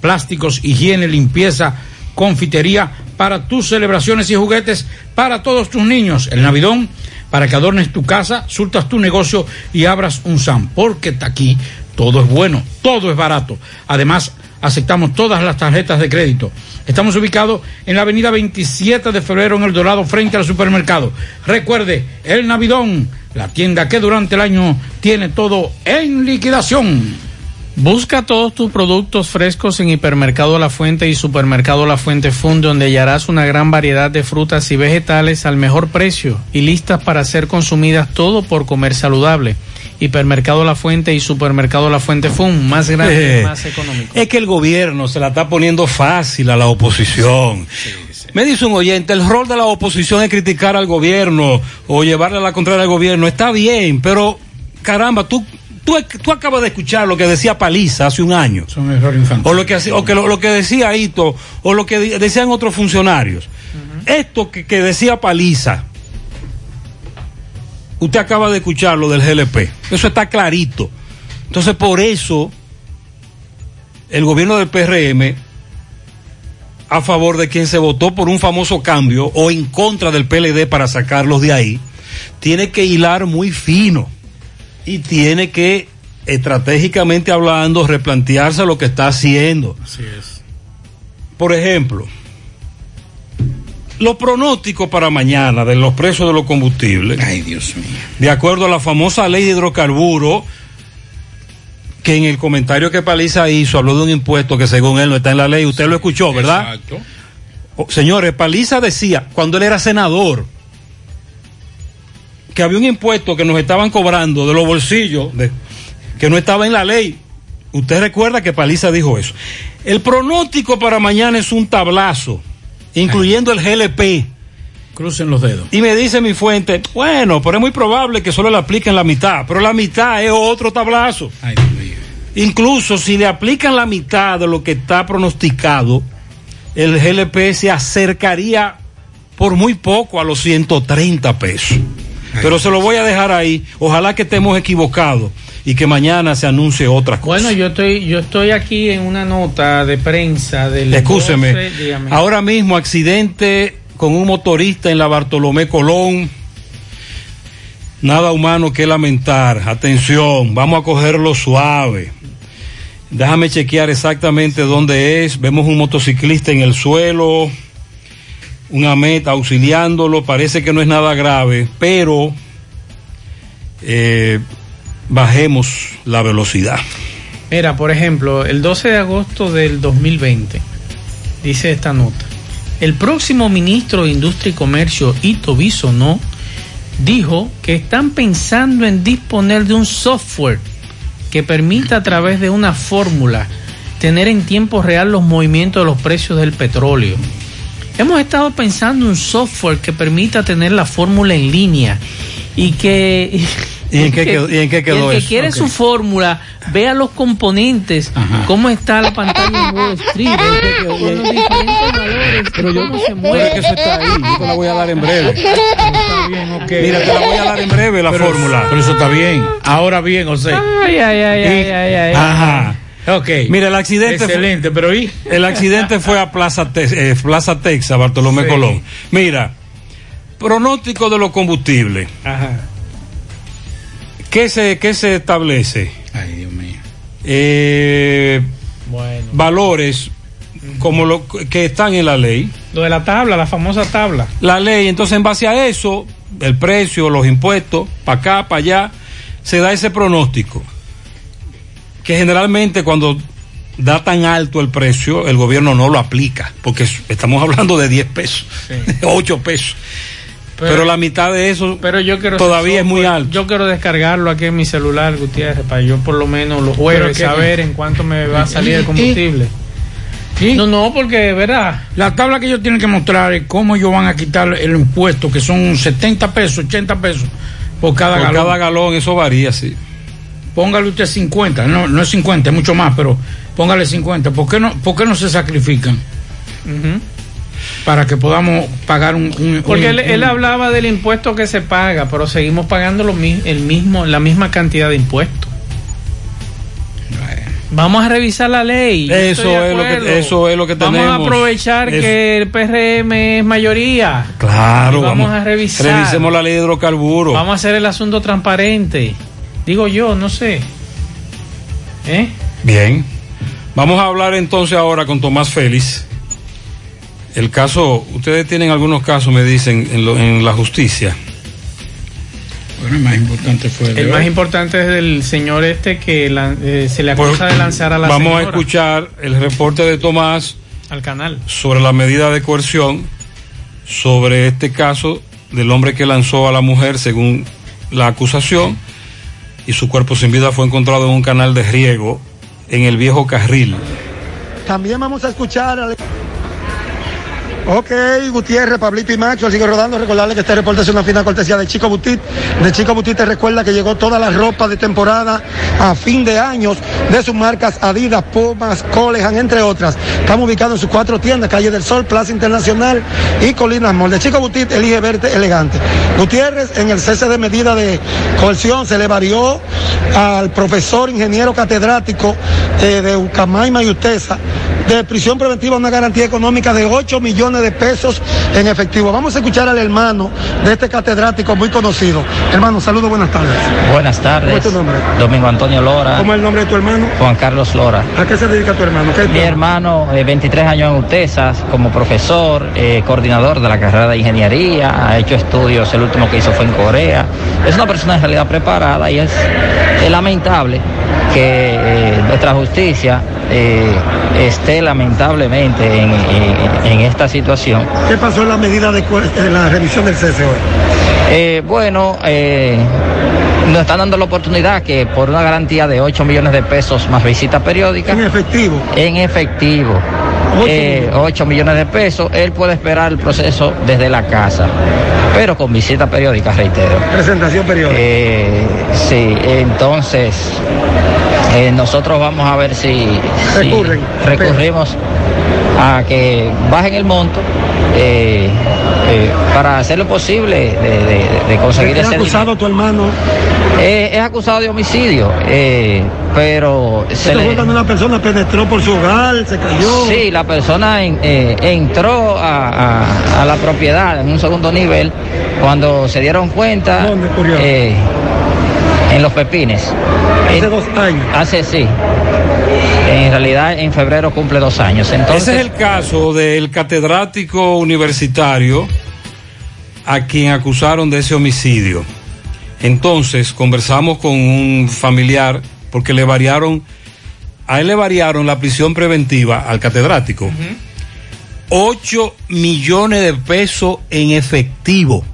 plásticos, higiene, limpieza, confitería para tus celebraciones y juguetes para todos tus niños. El Navidón para que adornes tu casa, surtas tu negocio y abras un SAM, porque aquí todo es bueno, todo es barato. Además, aceptamos todas las tarjetas de crédito. Estamos ubicados en la avenida 27 de febrero en El Dorado, frente al supermercado. Recuerde, el Navidón, la tienda que durante el año tiene todo en liquidación. Busca todos tus productos frescos en Hipermercado La Fuente y Supermercado La Fuente Fund, donde hallarás una gran variedad de frutas y vegetales al mejor precio y listas para ser consumidas todo por comer saludable. Hipermercado La Fuente y Supermercado La Fuente Fund, más grande y más económico. Es que el gobierno se la está poniendo fácil a la oposición. Me dice un oyente, el rol de la oposición es criticar al gobierno o llevarle a la contraria al gobierno. Está bien, pero caramba, tú Tú, tú, acabas de escuchar lo que decía Paliza hace un año. Son errores infantiles. O lo que, o que, lo, que decía Ito, o lo que decían otros funcionarios. Esto que, que decía Paliza, usted acaba de escuchar lo del GLP, eso está clarito. Entonces, por eso, el gobierno del PRM, a favor de quien se votó por un famoso cambio o en contra del PLD para sacarlos de ahí, tiene que hilar muy fino y tiene que, estratégicamente hablando, replantearse lo que está haciendo. Así es. Por ejemplo, los pronósticos para mañana de los precios de los combustibles. Ay, Dios mío. De acuerdo a la famosa ley de hidrocarburos, que en el comentario que Paliza hizo habló de un impuesto que según él no está en la ley. Usted lo escuchó, ¿verdad? Exacto. Señores, Paliza decía, cuando él era senador, que había un impuesto que nos estaban cobrando de los bolsillos, de- que no estaba en la ley. Usted recuerda que Paliza dijo eso. El pronóstico para mañana es un tablazo, incluyendo el GLP. Crucen los dedos. Y me dice mi fuente, bueno, pero es muy probable que solo le apliquen la mitad, pero la mitad es otro tablazo. Ay, Dios mío. Incluso si le aplican la mitad de lo que está pronosticado, el GLP se acercaría por muy poco a los 130 pesos. Pero se lo voy a dejar ahí. Ojalá que estemos equivocados y que mañana se anuncie otra cosa. Bueno, yo estoy, yo estoy aquí en una nota de prensa del. Escúcheme. 12, dígame. Ahora mismo accidente con un motorista en la Bartolomé Colón. Nada humano que lamentar. Atención, vamos a cogerlo suave. Déjame chequear exactamente dónde es. Vemos un motociclista en el suelo, una meta auxiliándolo. Parece que no es nada grave, pero eh, bajemos la velocidad. Mira, por ejemplo, el 12 de agosto del 2020, dice esta nota, el próximo ministro de Industria y Comercio, Ito Bisonó, dijo que están pensando en disponer de un software que permita a través de una fórmula tener en tiempo real los movimientos de los precios del petróleo. Hemos estado pensando en un software que permita tener la fórmula en línea y que... ¿Y en qué quedó- y en qué quedó el que eso? quiere Ok. su fórmula, vea los componentes, cómo está la pantalla en Wall Street, con los diferentes valores, cómo se Pero mueve. es que eso está ahí, yo te la voy a dar en breve. Está bien, ok. Mira, te la voy a dar en breve la Pero- fórmula. Pero eso está bien. Ahora bien, José. Ay, ay, ay, ay, ay, ay. Ajá. Ok. Mira, el accidente. Excelente, pero ¿y? El accidente fue a Plaza, Te- eh, Plaza Texas, Bartolomé Sí. Colón. Mira, pronóstico de los combustibles. Ajá. ¿Qué se, qué se establece? Ay, Dios mío. Eh, Bueno. valores como lo que están en la ley. Lo de la tabla, la famosa tabla. La ley, entonces en base a eso, el precio, los impuestos, para acá, para allá, se da ese pronóstico. Que generalmente cuando da tan alto el precio, el gobierno no lo aplica, porque es- estamos hablando de 10 pesos, 8 pesos. Pero, la mitad de eso Pero yo quiero todavía es muy alto. Yo quiero descargarlo aquí en mi celular, Gutiérrez, para yo por lo menos los jueves saber en cuánto me va a salir el ¿Y- combustible. ¿Sí? No, no, porque, ¿verdad? La tabla que ellos tienen que mostrar es cómo ellos van a quitar el impuesto, que son 70 pesos, 80 pesos por cada Por galón. cada galón eso varía, sí. Póngale usted 50, no, no es 50, es mucho más, pero póngale 50. ¿Por qué no, por qué no se sacrifican? Para que podamos pagar un... un- Porque un- él, él un- hablaba del impuesto que se paga, pero seguimos pagando lo, mi- el mismo, la misma cantidad de impuestos. Vamos a revisar la ley. Eso es lo que- eso es lo que Vamos a tenemos. aprovechar Eso. que el PRM es mayoría. Claro, Y vamos a revisar. Revisemos la ley de hidrocarburos. Vamos a hacer el asunto transparente. Digo yo, no sé. ¿Eh? Bien. Vamos a hablar entonces ahora con Tomás Félix. El caso, ustedes tienen algunos casos, me dicen, en, lo- en la justicia. Bueno, el más importante fue el, El más importante es del señor este que eh, se le acusa de lanzar a la Pues, Vamos a escuchar el reporte de Tomás al canal. sobre la medida de coerción, sobre este caso del hombre que lanzó a la mujer según la acusación y su cuerpo sin vida fue encontrado en un canal de riego en el viejo carril. También vamos a escuchar al... Ok, Gutiérrez, Pablito y Macho, sigue rodando. Recordarle que este reporte es una fina cortesía de Chico Butit. De Chico Butit te recuerda que llegó toda la ropa de temporada a fin de años de sus marcas Adidas, Pumas, Colejan, entre otras. Estamos ubicados en sus cuatro tiendas, Calle del Sol, Plaza Internacional y Colinas Mall. De Chico Butit elige verte elegante. Gutiérrez, en el cese de medida de coerción, se le varió al profesor ingeniero catedrático eh, de Ucamaima y de prisión preventiva una garantía económica de 8 millones de pesos en efectivo. Vamos a escuchar al hermano de este catedrático muy conocido. Hermano, saludos, buenas tardes. Buenas tardes. ¿Cómo es tu nombre? Domingo Antonio Lora. ¿Cómo es el nombre de tu hermano? Juan Carlos Lora. ¿A qué se dedica tu hermano? ¿Qué Mi hermano, eh, 23 años en UTESAS, como profesor, eh, coordinador de la carrera de ingeniería, ha hecho estudios, el último que hizo fue en Corea. Es una persona en realidad preparada y es, es lamentable que eh, nuestra justicia eh, esté lamentablemente en, en- en esta situación. ¿Qué pasó en la medida de, la revisión del cese? Eh, bueno, nos están dando la oportunidad que por una garantía de 8 millones de pesos más visita periódica. En efectivo. En efectivo. 8 millones de pesos, él puede esperar el proceso desde la casa, pero con visita periódica, reitero. Presentación periódica. Eh, sí, entonces eh, nosotros vamos a ver si, recurrimos a que bajen el monto eh, eh, para hacer lo posible de, de- de conseguir ¿Es ese acusado tu hermano? Eh, es acusado de homicidio, eh, pero se le... una persona penetró por su hogar, se cayó. Sí, la persona en- entró a, a- a la propiedad en un segundo nivel cuando se dieron cuenta en los pepines. Hace dos años. Hace sí. En realidad en febrero cumple dos años. Entonces, Ese es el caso del catedrático universitario a quien acusaron de ese homicidio. Entonces conversamos con un familiar porque le variaron, a él le variaron la prisión preventiva al catedrático. 8 millones de pesos en efectivo.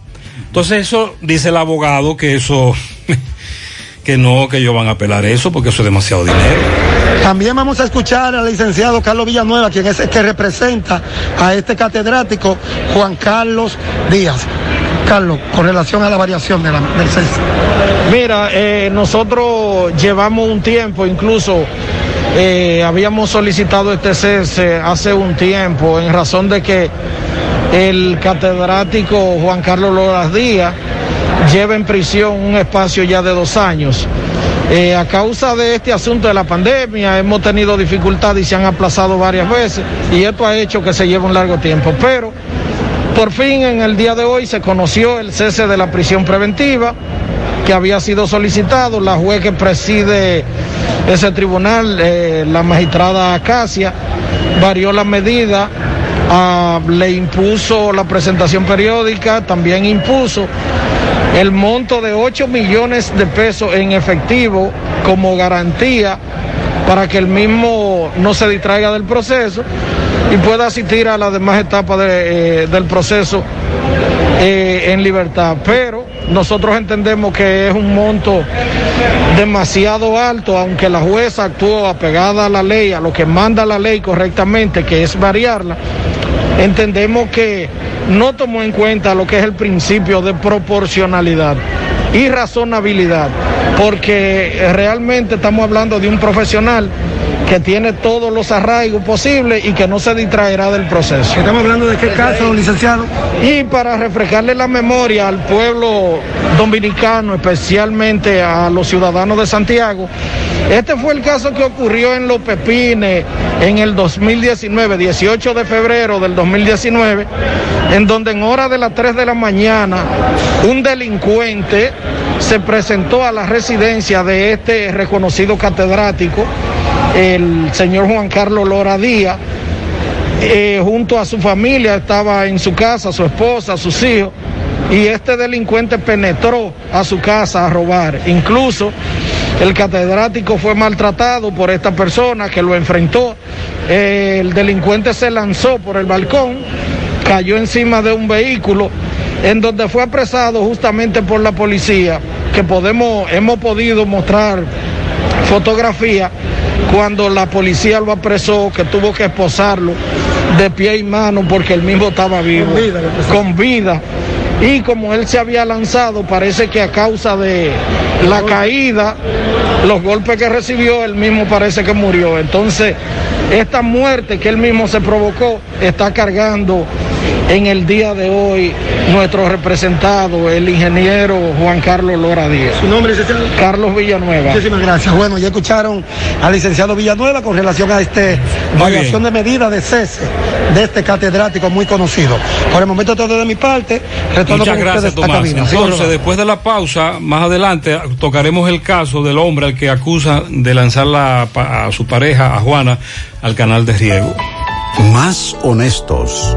Entonces eso dice el abogado que eso, que no, que ellos van a apelar eso porque eso es demasiado dinero. También vamos a escuchar al licenciado Carlos Villanueva, quien es el que representa a este catedrático, Juan Carlos Díaz. Carlos, con relación a la variación de la, del cese. Mira, eh, nosotros llevamos un tiempo, incluso eh, habíamos solicitado este cese hace un tiempo en razón de que el catedrático Juan Carlos Loras Díaz lleva en prisión un espacio ya de dos años. Eh, a causa de este asunto de la pandemia hemos tenido dificultades y se han aplazado varias veces y esto ha hecho que se lleve un largo tiempo. Pero por fin en el día de hoy se conoció el cese de la prisión preventiva que había sido solicitado. La juez que preside ese tribunal, eh, la magistrada Acacia, varió la medida, ah, le impuso la presentación periódica, también impuso el monto de 8 millones de pesos en efectivo como garantía para que el mismo no se distraiga del proceso y pueda asistir a las demás etapas eh, del proceso eh, en libertad. Pero nosotros entendemos que es un monto demasiado alto, aunque la jueza actuó apegada a la ley, a lo que manda la ley correctamente, que es variarla. Entendemos que no tomó en cuenta lo que es el principio de proporcionalidad y razonabilidad, porque realmente estamos hablando de un profesional que tiene todos los arraigos posibles y que no se distraerá del proceso. ¿Estamos hablando de qué caso, licenciado? Y para refrescarle la memoria al pueblo dominicano, especialmente a los ciudadanos de Santiago, este fue el caso que ocurrió en Los Pepines en el 2019, 18 de febrero del 2019, en donde en hora de las 3 de la mañana un delincuente se presentó a la residencia de este reconocido catedrático, el señor Juan Carlos Lora Díaz, eh, junto a su familia, estaba en su casa, su esposa, sus hijos, y este delincuente penetró a su casa a robar. Incluso el catedrático fue maltratado por esta persona que lo enfrentó. Eh, el delincuente se lanzó por el balcón, cayó encima de un vehículo en donde fue apresado justamente por la policía, que podemos, hemos podido mostrar fotografía cuando la policía lo apresó, que tuvo que esposarlo de pie y mano porque el mismo estaba vivo, con vida. Y como él se había lanzado, parece que a causa de la caída, los golpes que recibió, él mismo parece que murió. Entonces, esta muerte que él mismo se provocó está cargando en el día de hoy nuestro representado, el ingeniero Juan Carlos Lora Díaz. ¿Su nombre, licenciado? Carlos Villanueva. Muchísimas gracias. Bueno, ya escucharon al licenciado Villanueva con relación a este variación de medida de cese de este catedrático muy conocido. Por el momento todo de mi parte. Retorno Muchas con gracias, Tomás. Entonces, después de la pausa, más adelante tocaremos el caso del hombre al que acusa de lanzar la a su pareja, a Juana, al canal de riego. Más honestos.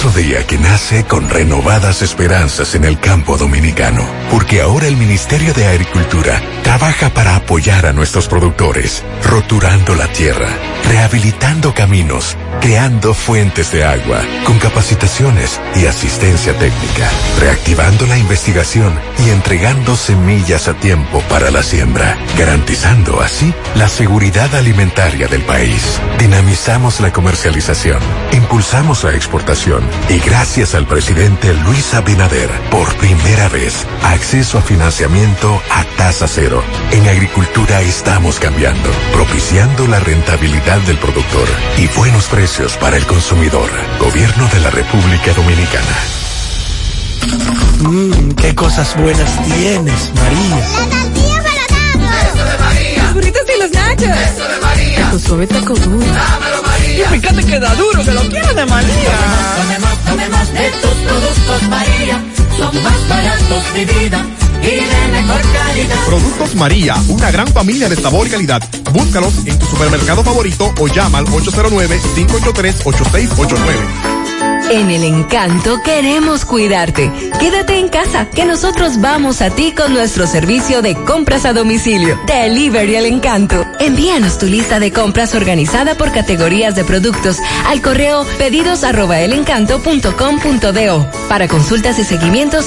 Otro día que nace con renovadas esperanzas en el campo dominicano, porque ahora el Ministerio de Agricultura trabaja para apoyar a nuestros productores, roturando la tierra, rehabilitando caminos, creando fuentes de agua, con capacitaciones y asistencia técnica, reactivando la investigación y entregando semillas a tiempo para la siembra, garantizando así la seguridad alimentaria del país. Dinamizamos la comercialización, impulsamos la exportación y gracias al presidente Luis Abinader, por primera vez, acceso a financiamiento a tasa cero. En agricultura estamos cambiando, propiciando la rentabilidad del productor y buenos precios para el consumidor. Gobierno de la República Dominicana. Mmm, qué cosas buenas tienes, María. Eso de María. Los burritos y los nachos. Eso de María. Tu suave taco duro. Dámelo, María. Y fíjate que da duro, que lo quiero de María. Tomemos, tomemos de tus productos, María. Son más baratos de vida y de mejor calidad. María, una gran familia de sabor y calidad. Búscalos en tu supermercado favorito o llama al 809-583-8689. En el encanto queremos cuidarte. Quédate en casa, que nosotros vamos a ti con nuestro servicio de compras a domicilio. Delivery al encanto. Envíanos tu lista de compras organizada por categorías de productos al correo pedidos arroba. Para consultas y seguimientos,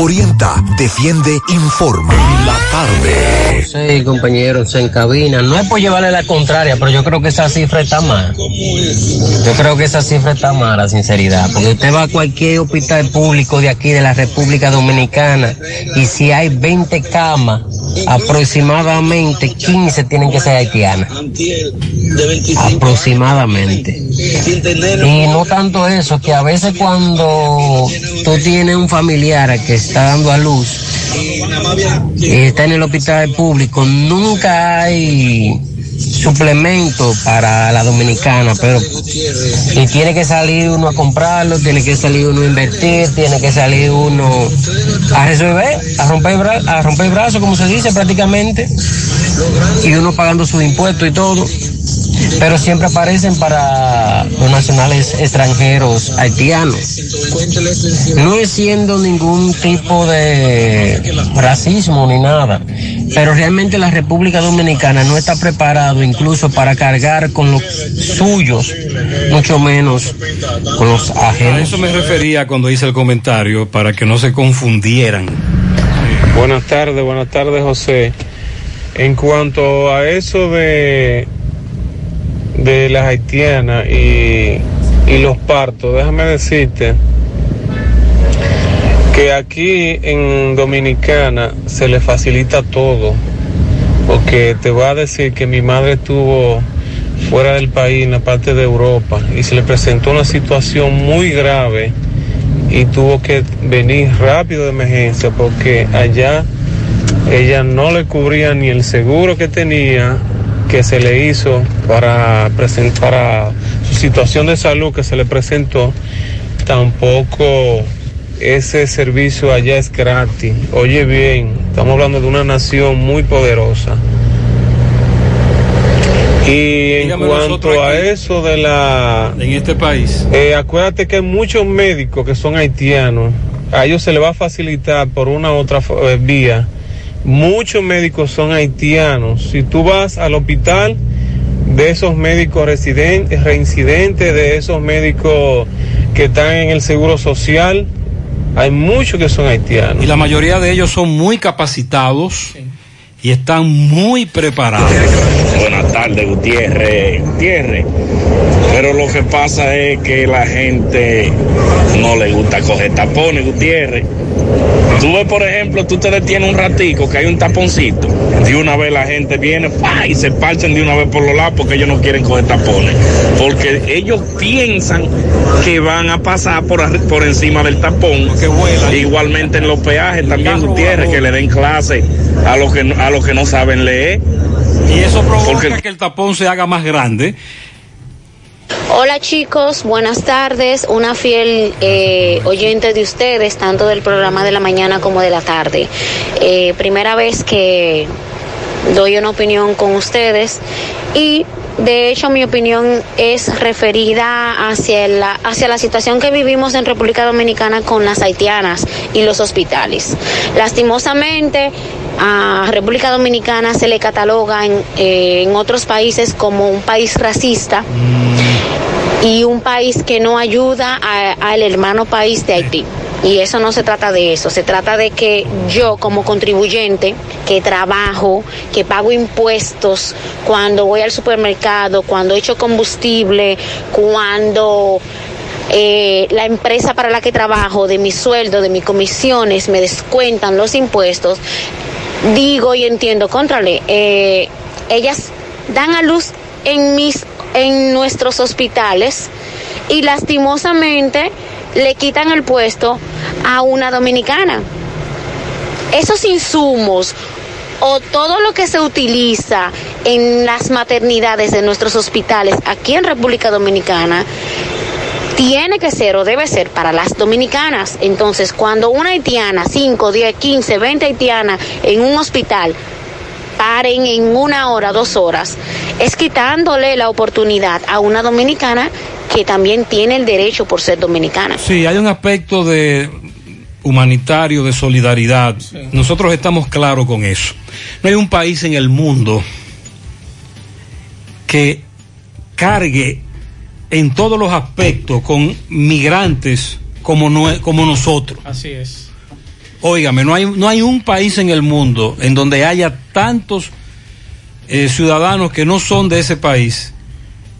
Orienta, defiende, informa. La tarde. Sí, compañeros, en cabina. No es por llevarle la contraria, pero yo creo que esa cifra está mal. Yo creo que esa cifra está mal, la sinceridad. Porque usted va a cualquier hospital público de aquí, de la República Dominicana, y si hay 20 camas, aproximadamente 15 tienen que ser haitianas. Aproximadamente. Y no tanto eso, que a veces cuando tú tienes un familiar que está dando a luz y está en el hospital público, nunca hay suplemento para la dominicana, pero y tiene que salir uno a comprarlo, tiene que salir uno a invertir, tiene que salir uno a resolver, a romper, a romper el brazo, como se dice prácticamente, y uno pagando sus impuestos y todo. Pero siempre aparecen para los nacionales extranjeros haitianos. No es siendo ningún tipo de racismo ni nada, pero realmente la República Dominicana no está preparado incluso para cargar con los suyos, mucho menos con los A ajenos. eso me refería cuando hice el comentario, para que no se confundieran. Buenas tardes, buenas tardes José. En cuanto a eso de, de las haitianas y, y los partos, déjame decirte que aquí en Dominicana se le facilita todo, porque te voy a decir que mi madre estuvo fuera del país, en la parte de Europa, y se le presentó una situación muy grave y tuvo que venir rápido de emergencia porque allá ella no le cubría ni el seguro que tenía que se le hizo para, presen- para su situación de salud que se le presentó, tampoco ese servicio allá es gratis. Oye bien, estamos hablando de una nación muy poderosa. Y en Dígame cuanto a aquí, eso de la... En este país. Eh, acuérdate que hay muchos médicos que son haitianos. A ellos se les va a facilitar por una u otra eh, vía. Muchos médicos son haitianos. Si tú vas al hospital de esos médicos residentes, reincidentes, de esos médicos que están en el seguro social, hay muchos que son haitianos. Y la mayoría de ellos son muy capacitados y están muy preparados. Buenas tardes, Gutiérrez. Gutiérrez. Pero lo que pasa es que la gente no le gusta coger tapones, Gutiérrez. Tú ves, por ejemplo, tú te detienes un ratico que hay un taponcito. De una vez la gente viene ¡pa! y se parchan de una vez por los lados porque ellos no quieren coger tapones. Porque ellos piensan que van a pasar por, por encima del tapón. Igualmente en los peajes también, Gutiérrez, que le den clase a los que, a los que no saben leer. Y eso provoca que el tapón se haga más grande. Hola chicos, buenas tardes. Una fiel eh, oyente de ustedes, tanto del programa de la mañana como de la tarde. Eh, primera vez que doy una opinión con ustedes y De hecho, mi opinión es referida hacia la, hacia la situación que vivimos en República Dominicana con las haitianas y los hospitales. Lastimosamente, a República Dominicana se le cataloga en, eh, en otros países como un país racista y un país que no ayuda al hermano país de Haití. Y eso no se trata de eso, se trata de que yo como contribuyente, que trabajo, que pago impuestos, cuando voy al supermercado, cuando echo combustible, cuando eh, la empresa para la que trabajo, de mi sueldo, de mis comisiones, me descuentan los impuestos, digo y entiendo, contrale, eh, ellas dan a luz en mis, en nuestros hospitales y lastimosamente le quitan el puesto a una dominicana. Esos insumos o todo lo que se utiliza en las maternidades de nuestros hospitales aquí en República Dominicana tiene que ser o debe ser para las dominicanas. Entonces, cuando una haitiana, 5, 10, 15, 20 haitianas en un hospital paren en una hora, dos horas, es quitándole la oportunidad a una dominicana que también tiene el derecho por ser dominicana. Sí, hay un aspecto de humanitario, de solidaridad. Nosotros estamos claros con eso. No hay un país en el mundo que cargue en todos los aspectos con migrantes como, no- como nosotros. Así es. Óigame, no hay, no hay un país en el mundo en donde haya tantos eh, ciudadanos que no son de ese país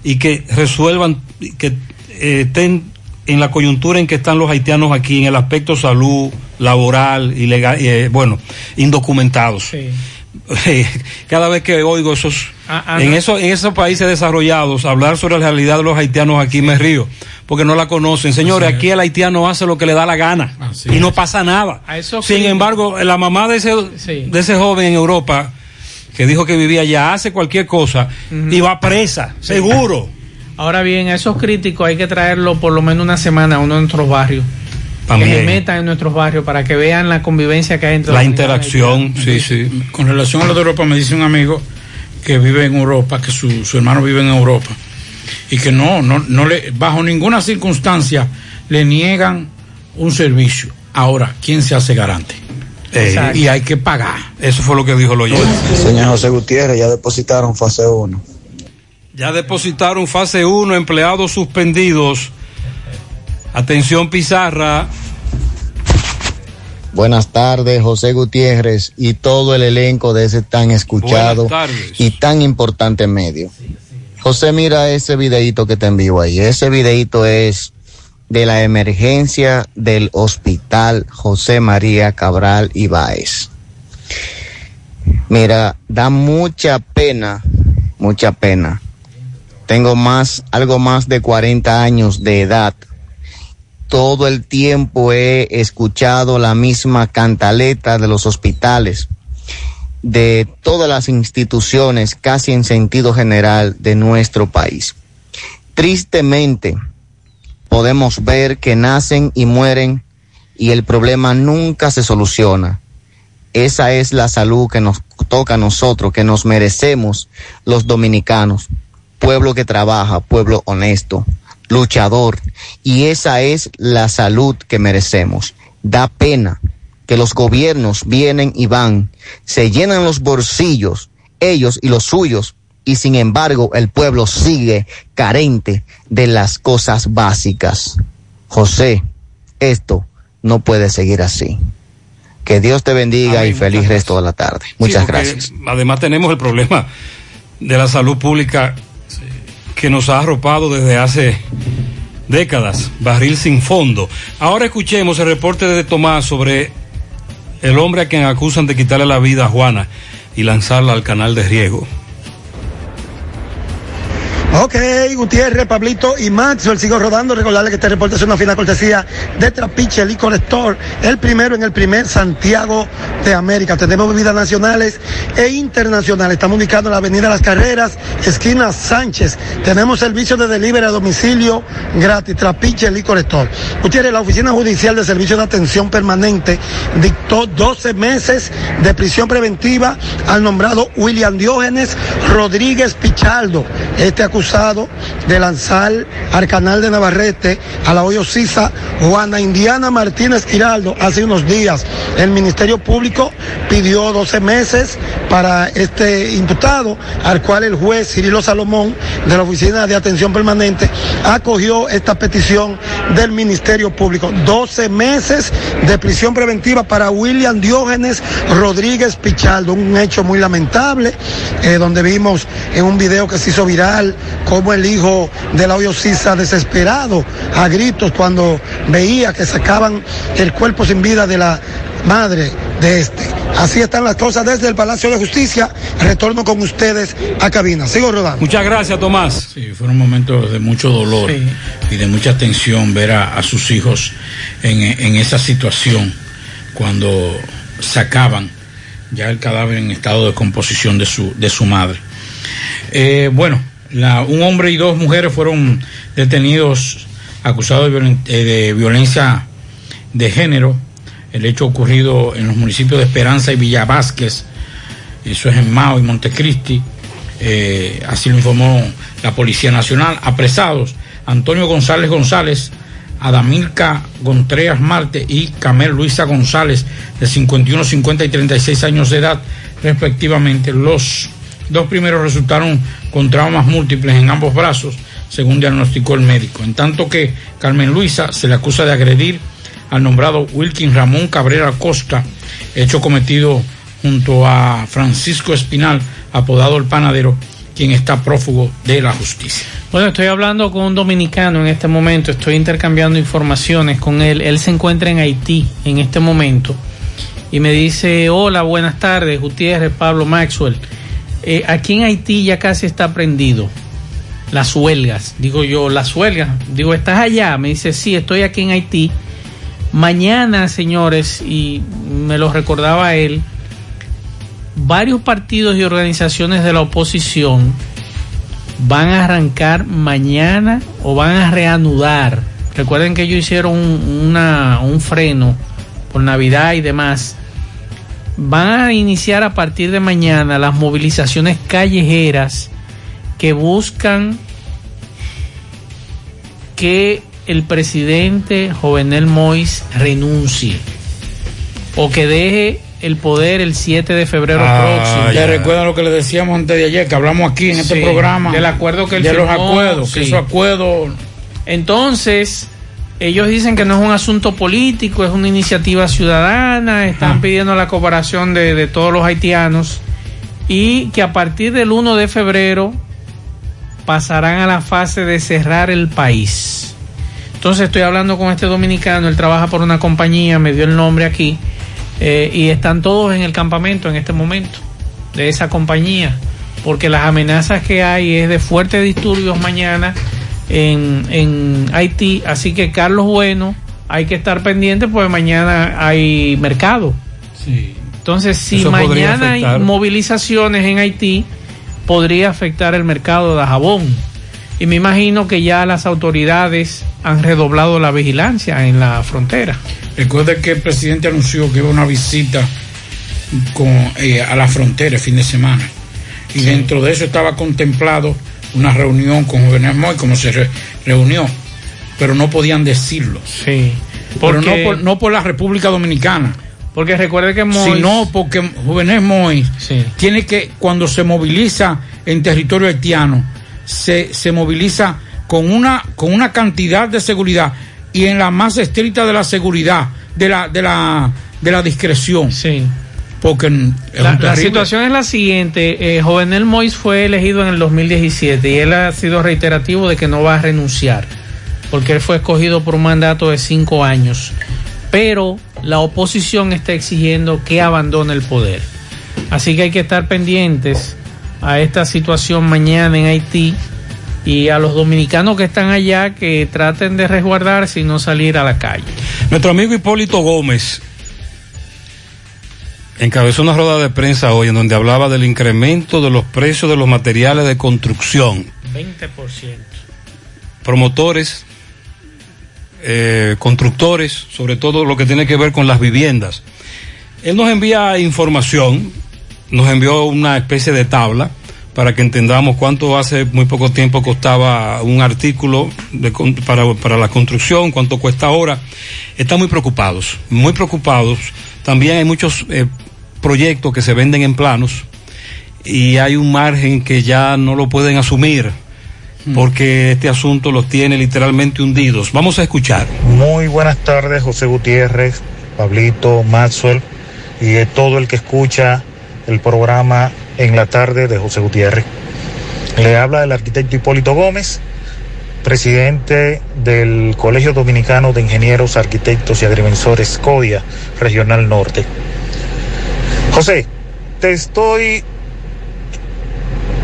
y que resuelvan, que eh, estén en la coyuntura en que están los haitianos aquí, en el aspecto salud, laboral, ilegal, eh, bueno, indocumentados. Cada vez que oigo esos, Ah, ah, en, eso, en esos países desarrollados, hablar sobre la realidad de los haitianos aquí me río, porque no la conocen. Señores, aquí el haitiano hace lo que le da la gana y no pasa nada. A esos Sin embargo, la mamá de ese, de ese joven en Europa, que dijo que vivía allá, hace cualquier cosa y va presa, seguro. Ahora bien, a esos críticos hay que traerlo por lo menos una semana a uno de nuestros barrios. También. Que se metan en nuestros barrios para que vean la convivencia que hay entre La y interacción, sí, sí. Con relación a lo de Europa, me dice un amigo que vive en Europa, que su, su hermano vive en Europa, y que no, no, no le, bajo ninguna circunstancia le niegan un servicio. Ahora, ¿quién se hace garante? Y hay que pagar. Eso fue lo que dijo el oyente. Señor José Gutiérrez, ya depositaron fase 1. Ya depositaron fase 1, empleados suspendidos. Atención Pizarra. Buenas tardes, José Gutiérrez y todo el elenco de ese tan escuchado y tan importante medio. José, mira ese videíto que te envío ahí. Ese videíto es de la emergencia del hospital José María Cabral Ibáez. Mira, da mucha pena, mucha pena. Tengo más, algo más de 40 años de edad todo el tiempo he escuchado la misma cantaleta de los hospitales, de todas las instituciones, casi en sentido general, de nuestro país. Tristemente, podemos ver que nacen y mueren y el problema nunca se soluciona. Esa es la salud que nos toca a nosotros, que nos merecemos los dominicanos. Pueblo que trabaja, pueblo honesto, luchador. Y esa es la salud que merecemos. Da pena que los gobiernos vienen y van, se llenan los bolsillos, ellos y los suyos, y sin embargo el pueblo sigue carente de las cosas básicas. José, esto no puede seguir así. Que Dios te bendiga y feliz resto de la tarde. Muchas Sí, gracias. Además tenemos el problema de la salud pública que nos ha arropado desde hace décadas, barril sin fondo. Ahora escuchemos el reporte de Tomás sobre el hombre a quien acusan de quitarle la vida a Juana y lanzarla al canal de riego. Ok, Gutiérrez, Pablito y Maxwell, sigo rodando. Recordarle que este reporte es una fina cortesía de Trapiche Licor Store, el primero en el primer Santiago de América. Tenemos bebidas nacionales e internacionales. Estamos ubicados en la Avenida Las Carreras, esquina Sánchez. Tenemos servicio de delivery a domicilio gratis, Trapiche Licor Store. Gutiérrez, la Oficina Judicial de Servicio de Atención Permanente dictó 12 meses de prisión preventiva al nombrado William Diógenes Rodríguez Pichardo. Este acusado de lanzar al canal de Navarrete a la hoyo Sisa Juana Indiana Martínez Giraldo hace unos días. El Ministerio Público pidió 12 meses para este imputado, al cual el juez Cirilo Salomón de la Oficina de Atención Permanente acogió esta petición del Ministerio Público. 12 meses de prisión preventiva para William Diógenes Rodríguez Pichardo, un hecho muy lamentable, eh, donde vimos en un video que se hizo viral como el hijo de la Sisa desesperado a gritos cuando veía que sacaban el cuerpo sin vida de la madre de este. Así están las cosas desde el Palacio de Justicia. Retorno con ustedes a cabina. Sigo rodando. Muchas gracias, Tomás. Sí, fueron momentos de mucho dolor y de mucha tensión ver a, a sus hijos en, en esa situación cuando sacaban ya el cadáver en estado de composición de su, de su madre. Eh, bueno, la- un hombre y dos mujeres fueron detenidos acusados eh, de violencia de género. El hecho ocurrido en los municipios de Esperanza y Villa Vázquez, eso es en Mao y Montecristi. Eh, así lo informó la Policía Nacional. Apresados Antonio González González, Adamilca Gontreas Marte y Camel Luisa González, de 51, 50 y 36 años de edad, respectivamente. Los dos primeros resultaron con traumas múltiples en ambos brazos, según diagnosticó el médico. En tanto que Carmen Luisa se le acusa de agredir al nombrado Wilkin Ramón Cabrera Costa, hecho cometido junto a Francisco Espinal, apodado el panadero, quien está prófugo de la justicia. Bueno, estoy hablando con un dominicano en este momento, estoy intercambiando informaciones con él. Él se encuentra en Haití en este momento y me dice, hola, buenas tardes, Gutiérrez, Pablo Maxwell. Eh, aquí en Haití ya casi está prendido. Las huelgas, digo yo, las huelgas. Digo, ¿estás allá? Me dice, sí, estoy aquí en Haití. Mañana, señores, y me lo recordaba él, varios partidos y organizaciones de la oposición van a arrancar mañana o van a reanudar. Recuerden que ellos hicieron un, freno por Navidad y demás. Van a iniciar a partir de mañana las movilizaciones callejeras que buscan que el presidente Jovenel Mois renuncie o que deje el poder el 7 de febrero próximo. ¿Te recuerdan lo que le decíamos antes de ayer, que hablamos aquí en este programa? del acuerdo que él De los firmó, acuerdos, que sí. esos acuerdos... Entonces, ellos dicen que no es un asunto político, es una iniciativa ciudadana, están pidiendo la cooperación de, de todos los haitianos y que a partir del 1 de febrero pasarán a la fase de cerrar el país. Entonces estoy hablando con este dominicano, él trabaja por una compañía, me dio el nombre aquí, eh, y están todos en el campamento en este momento de esa compañía, porque las amenazas que hay es de fuertes disturbios mañana en, en Haití, así que Carlos Bueno, hay que estar pendiente porque mañana hay mercado. Entonces, si Eso mañana hay movilizaciones en Haití, podría afectar el mercado de jabón. Y me imagino que ya las autoridades han redoblado la vigilancia en la frontera. Recuerda que el presidente anunció que iba a una visita con, eh, a la frontera el fin de semana. Y dentro de eso estaba contemplado una reunión con Juvenal Moy, como se re- reunió, pero no podían decirlo. Sí. Pero no por, no por la República Dominicana. Porque recuerde que Mois- Sino porque Juvenal Moy tiene que, cuando se moviliza en territorio haitiano, se, se moviliza con una, con una cantidad de seguridad y en la más estricta de la seguridad, de la, de la, de la discreción. Sí. Porque La, situación es la siguiente, eh, Jovenel Mois fue elegido en el 2017 y él ha sido reiterativo de que no va a renunciar, porque él fue escogido por un mandato de cinco años, pero la oposición está exigiendo que abandone el poder. Así que hay que estar pendientes a esta situación mañana en Haití Y a los dominicanos que están allá que traten de resguardarse y no salir a la calle. Nuestro amigo Hipólito Gómez encabezó una rueda de prensa hoy en donde hablaba del incremento de los precios de los materiales de construcción. 20%. Promotores, eh, constructores, sobre todo lo que tiene que ver con las viviendas. Él nos envía información, nos envió una especie de tabla para que entendamos cuánto hace muy poco tiempo costaba un artículo de para, para la construcción, cuánto cuesta ahora. Están muy preocupados, muy preocupados. También hay muchos eh, proyectos que se venden en planos y hay un margen que ya no lo pueden asumir porque este asunto los tiene literalmente hundidos. Vamos a escuchar. Muy buenas tardes, José Gutiérrez, Pablito, Maxwell y todo el que escucha el programa en la tarde de José Gutiérrez. Le habla el arquitecto Hipólito Gómez, presidente del Colegio Dominicano de Ingenieros, Arquitectos y Agrimensores CODIA, Regional Norte. José, te estoy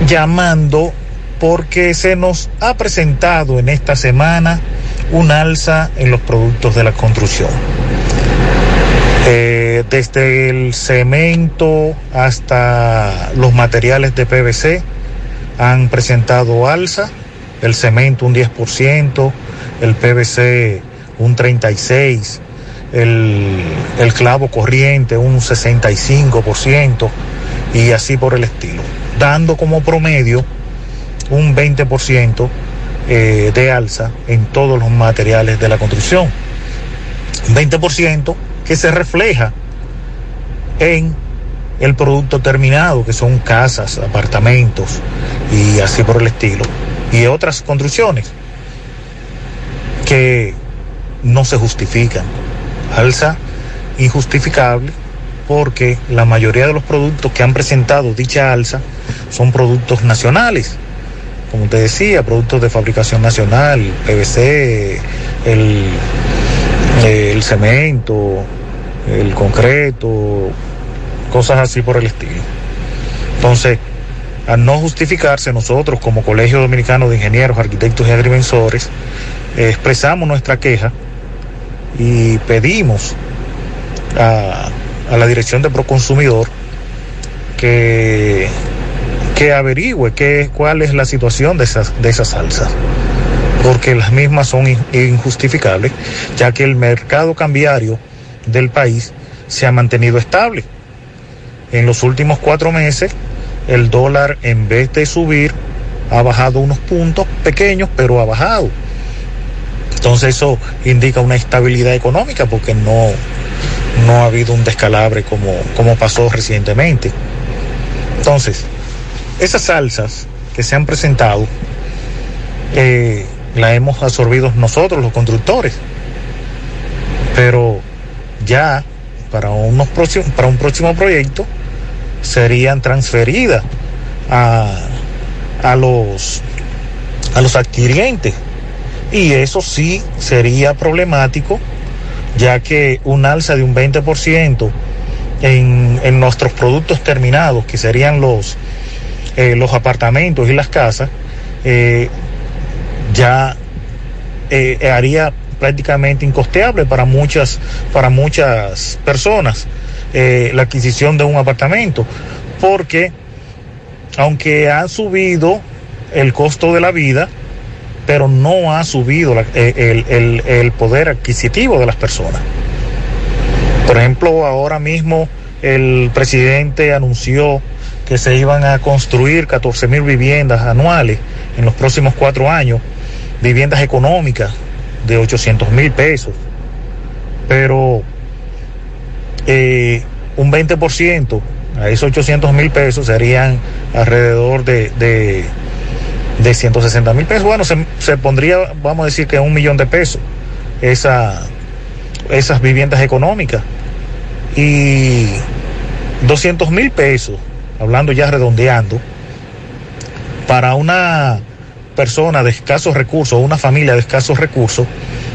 llamando porque se nos ha presentado en esta semana un alza en los productos de la construcción. Eh, desde el cemento hasta los materiales de PVC han presentado alza, el cemento un 10%, el PVC un 36%, el, el clavo corriente un 65% y así por el estilo, dando como promedio un 20% eh, de alza en todos los materiales de la construcción. 20% que se refleja en el producto terminado, que son casas, apartamentos y así por el estilo, y otras construcciones que no se justifican. Alza injustificable porque la mayoría de los productos que han presentado dicha alza son productos nacionales como te decía, productos de fabricación nacional, PVC, el, el cemento, el concreto, cosas así por el estilo. Entonces, al no justificarse, nosotros como Colegio Dominicano de Ingenieros, Arquitectos y Agrimensores, expresamos nuestra queja y pedimos a, a la Dirección de Proconsumidor que que averigüe qué, cuál es la situación de esas, de esas salsas, porque las mismas son in- injustificables, ya que el mercado cambiario del país se ha mantenido estable. En los últimos cuatro meses, el dólar, en vez de subir, ha bajado unos puntos pequeños, pero ha bajado. Entonces eso indica una estabilidad económica, porque no, no ha habido un descalabre como, como pasó recientemente. Entonces, esas salsas que se han presentado eh, las hemos absorbido nosotros, los constructores. Pero ya para, unos próximos, para un próximo proyecto serían transferidas a, a, los, a los adquirientes. Y eso sí sería problemático, ya que un alza de un 20% en, en nuestros productos terminados, que serían los, eh, los apartamentos y las casas, eh, ya eh, haría prácticamente incosteable para muchas, para muchas personas la adquisición de un apartamento, porque aunque ha subido el costo de la vida, pero no ha subido eh, el, el- poder adquisitivo de las personas. Por ejemplo, ahora mismo el presidente anunció que se iban a construir 14 mil viviendas anuales en los próximos cuatro años, viviendas económicas de 800 mil pesos, pero eh, un 20% a esos 800 mil pesos serían alrededor de, de, de 160 mil pesos. Bueno, se, se pondría, vamos a decir que un millón de pesos esa, esas viviendas económicas y 200 mil pesos, hablando ya redondeando, para una persona de escasos recursos, una familia de escasos recursos,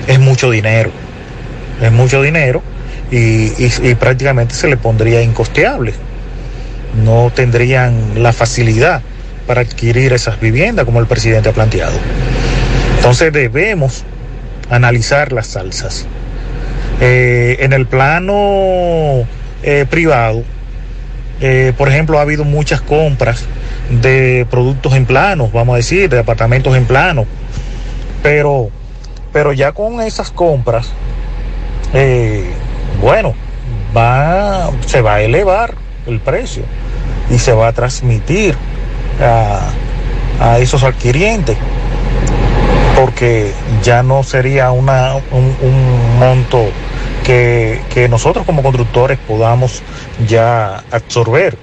es mucho dinero. Es mucho dinero y, y- y prácticamente se le pondría incosteable. No tendrían la facilidad para adquirir esas viviendas, como el presidente ha planteado. Entonces debemos analizar las salsas. Eh, en el plano eh, privado, eh, por ejemplo, ha habido muchas compras de productos en plano, vamos a decir, de apartamentos en plano, pero, pero ya con esas compras, bueno, va, se va a elevar el precio y se va a transmitir a, a esos adquirientes porque ya no sería una, un, un monto que, que nosotros como constructores podamos ya absorber.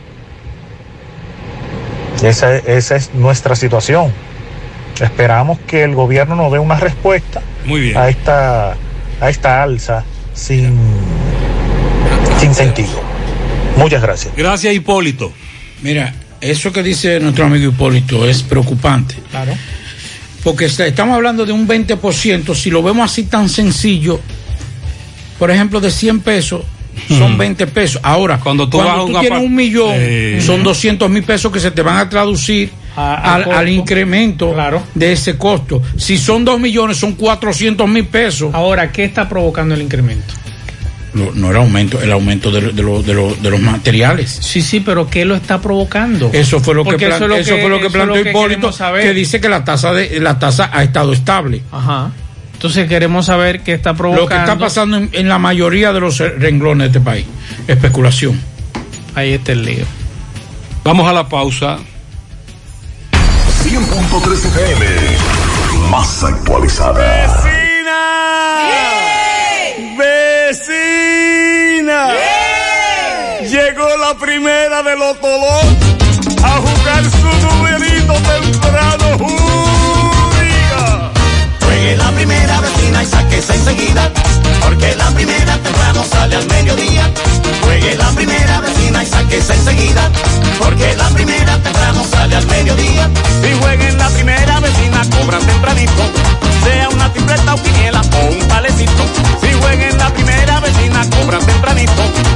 Esa, esa es nuestra situación. Esperamos que el gobierno nos dé una respuesta Muy bien. a esta, a esta alza sin, sin sentido. Muchas gracias. Gracias, Hipólito. Mira, eso que dice nuestro amigo Hipólito es preocupante. Claro. Porque estamos hablando de un 20%, si lo vemos así tan sencillo, por ejemplo, de 100 pesos, son Ujú. 20 pesos. Ahora, Cuando cuando tú tienes un millón, Eh. son 200 mil pesos que se te van a traducir A- al, incremento de ese costo. Si son 2 millones, son 400 mil pesos. Ahora, ¿qué está provocando el incremento? No, no el aumento, el aumento de, de lo- de lo- de los materiales. Sí, sí, pero ¿qué lo está provocando? Eso fue lo que, Porque eso lo eso que- fue lo planteó que Hipólito, saber. que dice que la tasa de la tasa ha estado estable. Ajá. Entonces queremos saber qué está provocando. Lo que está pasando en, en la mayoría de los renglones de este país, especulación. Ahí está el lío. Vamos a la pausa. 100.3 FM. Más actualizada. ¡Vecina! Llegó la primera de los Tolón a jugar su numerito temprano. Juegue la primera vecina y sáquese enseguida, porque la primera temprano sale al mediodía. Juegue la primera vecina y sáquese enseguida, porque la primera temprano sale al mediodía. Si jueguen la primera vecina, cobran tempranito. Sea una tripleta o quiniela o un palecito. Si jueguen la primera vecina, cobran tempranito.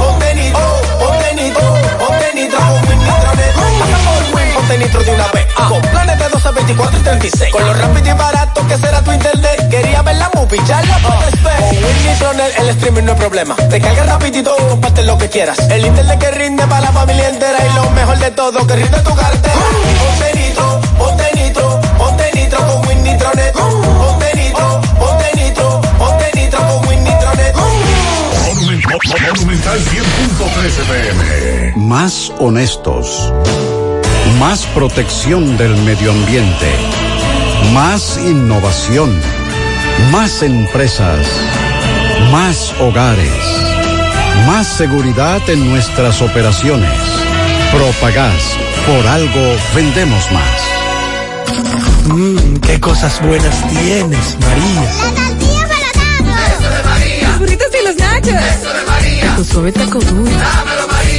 Nitro de una vez. Con planes de 12, 24 y 36. Con lo rápido y barato que será tu internet. Quería ver la movie, ya la puedes ver. Con Win Nitronet el streaming no es problema. Te carga rapidito y comparte lo que quieras. El internet que rinde para la familia entera. Y lo mejor de todo, que rinde tu cartera. Ponte nitro, ponte nitro, ponte nitro con Win Nitronet. Ponte nitro, ponte nitro, ponte nitro con Win Nitronet. Monumental 100.3 FM. Más honestos. Más protección del medio ambiente. Más innovación. Más empresas. Más hogares. Más seguridad en nuestras operaciones. Propagás. Por algo vendemos más. Mmm, qué cosas buenas tienes, María. Eso de María. Los burritos y los nachos. Eso de María. Tu suave taco duro.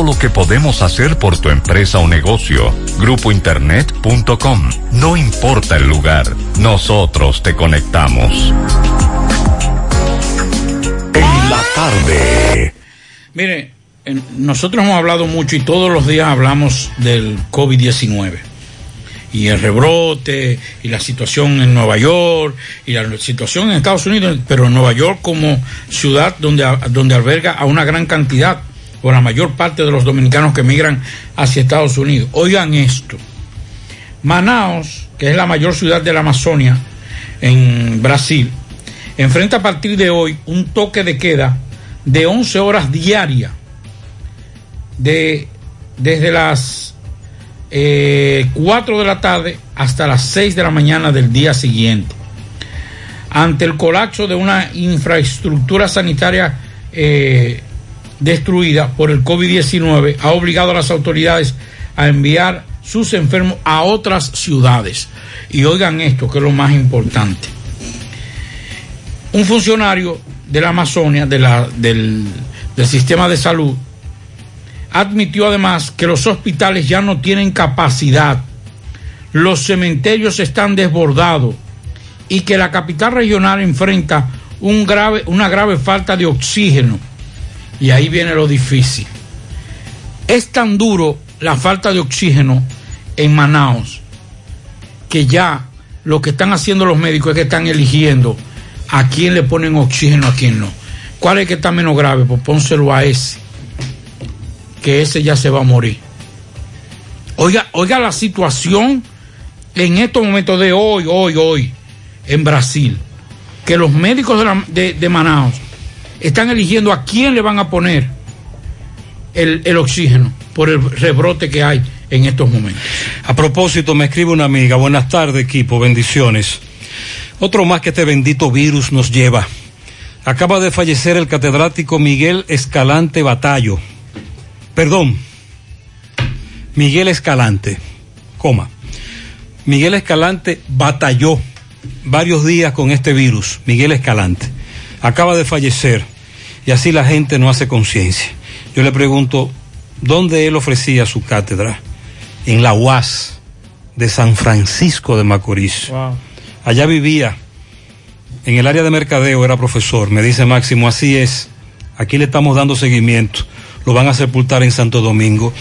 lo que podemos hacer por tu empresa o negocio. Grupointernet.com. No importa el lugar, nosotros te conectamos. En la tarde. Mire, nosotros hemos hablado mucho y todos los días hablamos del COVID-19 y el rebrote y la situación en Nueva York y la situación en Estados Unidos, pero en Nueva York como ciudad donde, donde alberga a una gran cantidad o la mayor parte de los dominicanos que migran hacia Estados Unidos. Oigan esto. Manaos, que es la mayor ciudad de la Amazonia en Brasil, enfrenta a partir de hoy un toque de queda de 11 horas diarias, de, desde las eh, 4 de la tarde hasta las 6 de la mañana del día siguiente. Ante el colapso de una infraestructura sanitaria eh, destruida por el COVID-19, ha obligado a las autoridades a enviar sus enfermos a otras ciudades. Y oigan esto, que es lo más importante. Un funcionario de la Amazonia, del, del sistema de salud, admitió además que los hospitales ya no tienen capacidad, los cementerios están desbordados y que la capital regional enfrenta un grave, una grave falta de oxígeno. Y ahí viene lo difícil. Es tan duro la falta de oxígeno en Manaus que ya lo que están haciendo los médicos es que están eligiendo a quién le ponen oxígeno, a quién no. ¿Cuál es que está menos grave? Pues pónselo a ese, que ese ya se va a morir. Oiga, oiga la situación en estos momentos de hoy, hoy, hoy, en Brasil, que los médicos de, la- de- de Manaus están eligiendo a quién le van a poner el, el oxígeno por el rebrote que hay en estos momentos. A propósito, me escribe una amiga, buenas tardes equipo, bendiciones. Otro más que este bendito virus nos lleva. Acaba de fallecer el catedrático Miguel Escalante Batallo. Perdón, Miguel Escalante, coma. Miguel Escalante batalló varios días con este virus, Miguel Escalante. Acaba de fallecer y así la gente no hace conciencia. Yo le pregunto, ¿dónde él ofrecía su cátedra? En la UAS de San Francisco de Macorís. Allá vivía, en el área de mercadeo era profesor. Me dice Máximo, así es. Aquí le estamos dando seguimiento. Lo van a sepultar en Santo Domingo.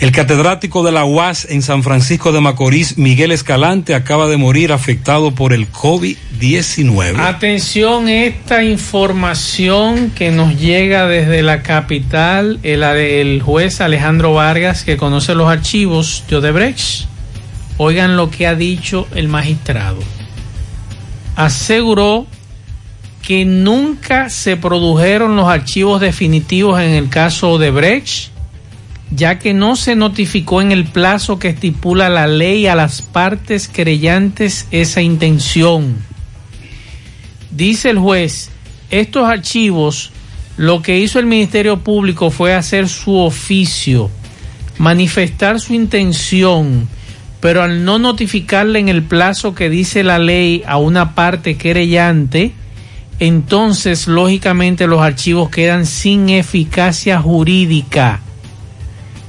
El catedrático de la UAS en San Francisco de Macorís, Miguel Escalante, acaba de morir afectado por el COVID-19. Atención, esta información que nos llega desde la capital, el, el juez Alejandro Vargas, que conoce los archivos de Odebrecht. Oigan lo que ha dicho el magistrado. Aseguró que nunca se produjeron los archivos definitivos en el caso Odebrecht, ya que no se notificó en el plazo que estipula la ley a las partes creyentes esa intención. Dice el juez, estos archivos, lo que hizo el Ministerio Público fue hacer su oficio, manifestar su intención, pero al no notificarle en el plazo que dice la ley a una parte querellante, entonces lógicamente los archivos quedan sin eficacia jurídica.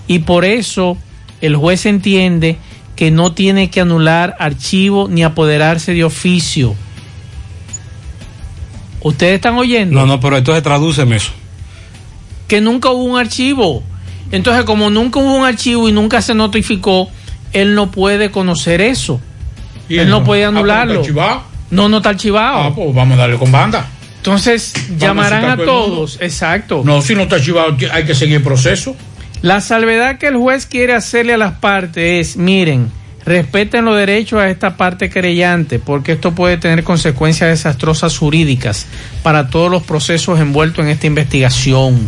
Y por eso el juez entiende que no tiene que anular archivo ni apoderarse de oficio. ¿Ustedes están oyendo? No, no, pero entonces tradúceme eso. Que nunca hubo un archivo. Entonces, como nunca hubo un archivo y nunca se notificó, él no puede conocer eso. ¿Y él no, no? puede Ah, anularlo. No, no está archivado. Ah, pues vamos a darle con banda. Entonces, llamarán a mundo. todos. Exacto. No, si no está archivado, hay que seguir el proceso. La salvedad que el juez quiere hacerle a las partes es, miren, Respeten los derechos a esta parte querellante, porque esto puede tener consecuencias desastrosas jurídicas para todos los procesos envueltos en esta investigación.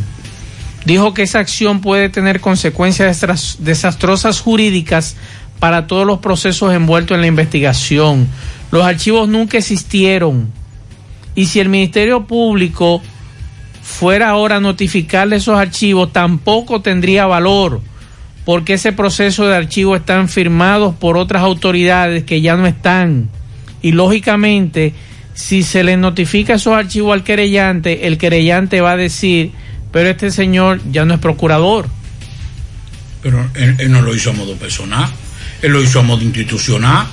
Dijo que esa acción puede tener consecuencias desas- desastrosas jurídicas para todos los procesos envueltos en la investigación. Los archivos nunca existieron. Y si el Ministerio Público fuera ahora a notificarle esos archivos, tampoco tendría valor, porque ese proceso de archivo están firmados por otras autoridades que ya no están. Y lógicamente, si se le notifica esos archivos al querellante, el querellante va a decir, pero este señor ya no es procurador. Pero él, no lo hizo a modo personal, él lo hizo a modo institucional.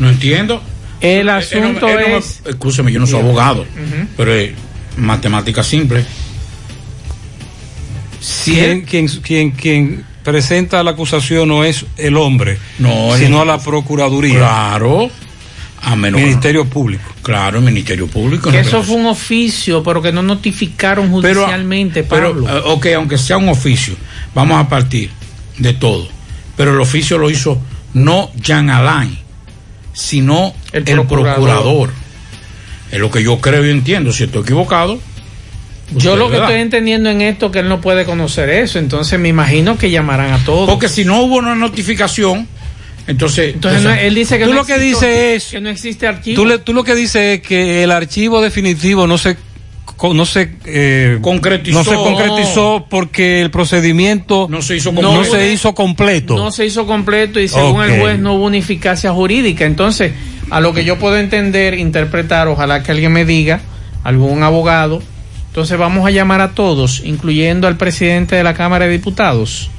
No entiendo. El no me- asunto no me- es... escúcheme, yo no soy abogado, pero es matemática simple. Quien, quien, quien, quien presenta la acusación no es el hombre, No, sino el- la Procuraduría. Claro. A menos Ministerio Público. Claro, el Ministerio Público. Que no eso fue un oficio, pero que no notificaron Pero- judicialmente, Pero, Pablo. eh, ok, aunque sea un oficio, vamos a partir de todo. Pero el oficio lo hizo no Jean Alain, sino el, procurador. procurador. Es lo que yo creo y entiendo. Si estoy equivocado, Yo lo que estoy entendiendo en esto que él no puede conocer eso, entonces me imagino que llamarán a todos. Porque si no hubo una notificación, entonces. Entonces o sea, no- él dice que tú no lo que existe- dices es- que no existe archivo. Tú, le- tú lo que dices es que el archivo definitivo no se no se eh, Concretizó. no se concretizó porque el procedimiento no se hizo no completo. se hizo completo. No se hizo completo y según el juez no hubo una eficacia jurídica. Entonces, a lo que yo puedo entender, interpretar, ojalá que alguien me diga, algún abogado, entonces vamos a llamar a todos, incluyendo al presidente de la Cámara de Diputados,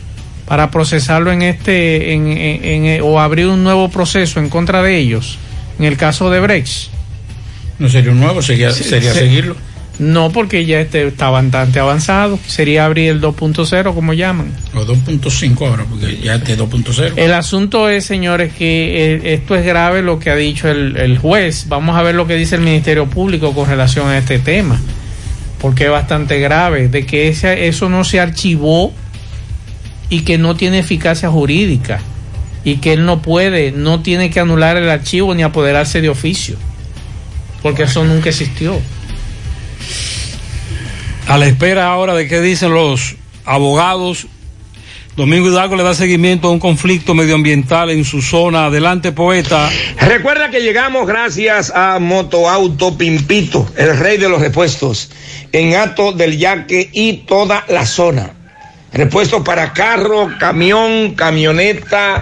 para procesarlo en este, en, en- en- o abrir un nuevo proceso en contra de ellos, en el caso de Brecht. No sería un nuevo, sería, sería seguirlo. No, porque ya este está bastante avanzado. Sería abrir el 2.0, como llaman. O 2.5 ahora, porque ya este 2.0. El asunto es, señores, que eh, esto es grave lo que ha dicho el, el juez. Vamos a ver lo que dice el Ministerio Público con relación a este tema. Porque es bastante grave, de que ese, eso no se archivó y que no tiene eficacia jurídica. Y que él no puede, no tiene que anular el archivo ni apoderarse de oficio. Porque eso nunca existió. A la espera ahora de qué dicen los abogados. Domingo Hidalgo le da seguimiento a un conflicto medioambiental en su zona. Adelante, poeta. Recuerda que llegamos gracias a Motoauto Pimpito, el rey de los repuestos, en Ato del Yaque y toda la zona. Repuestos para carro, camión, camioneta,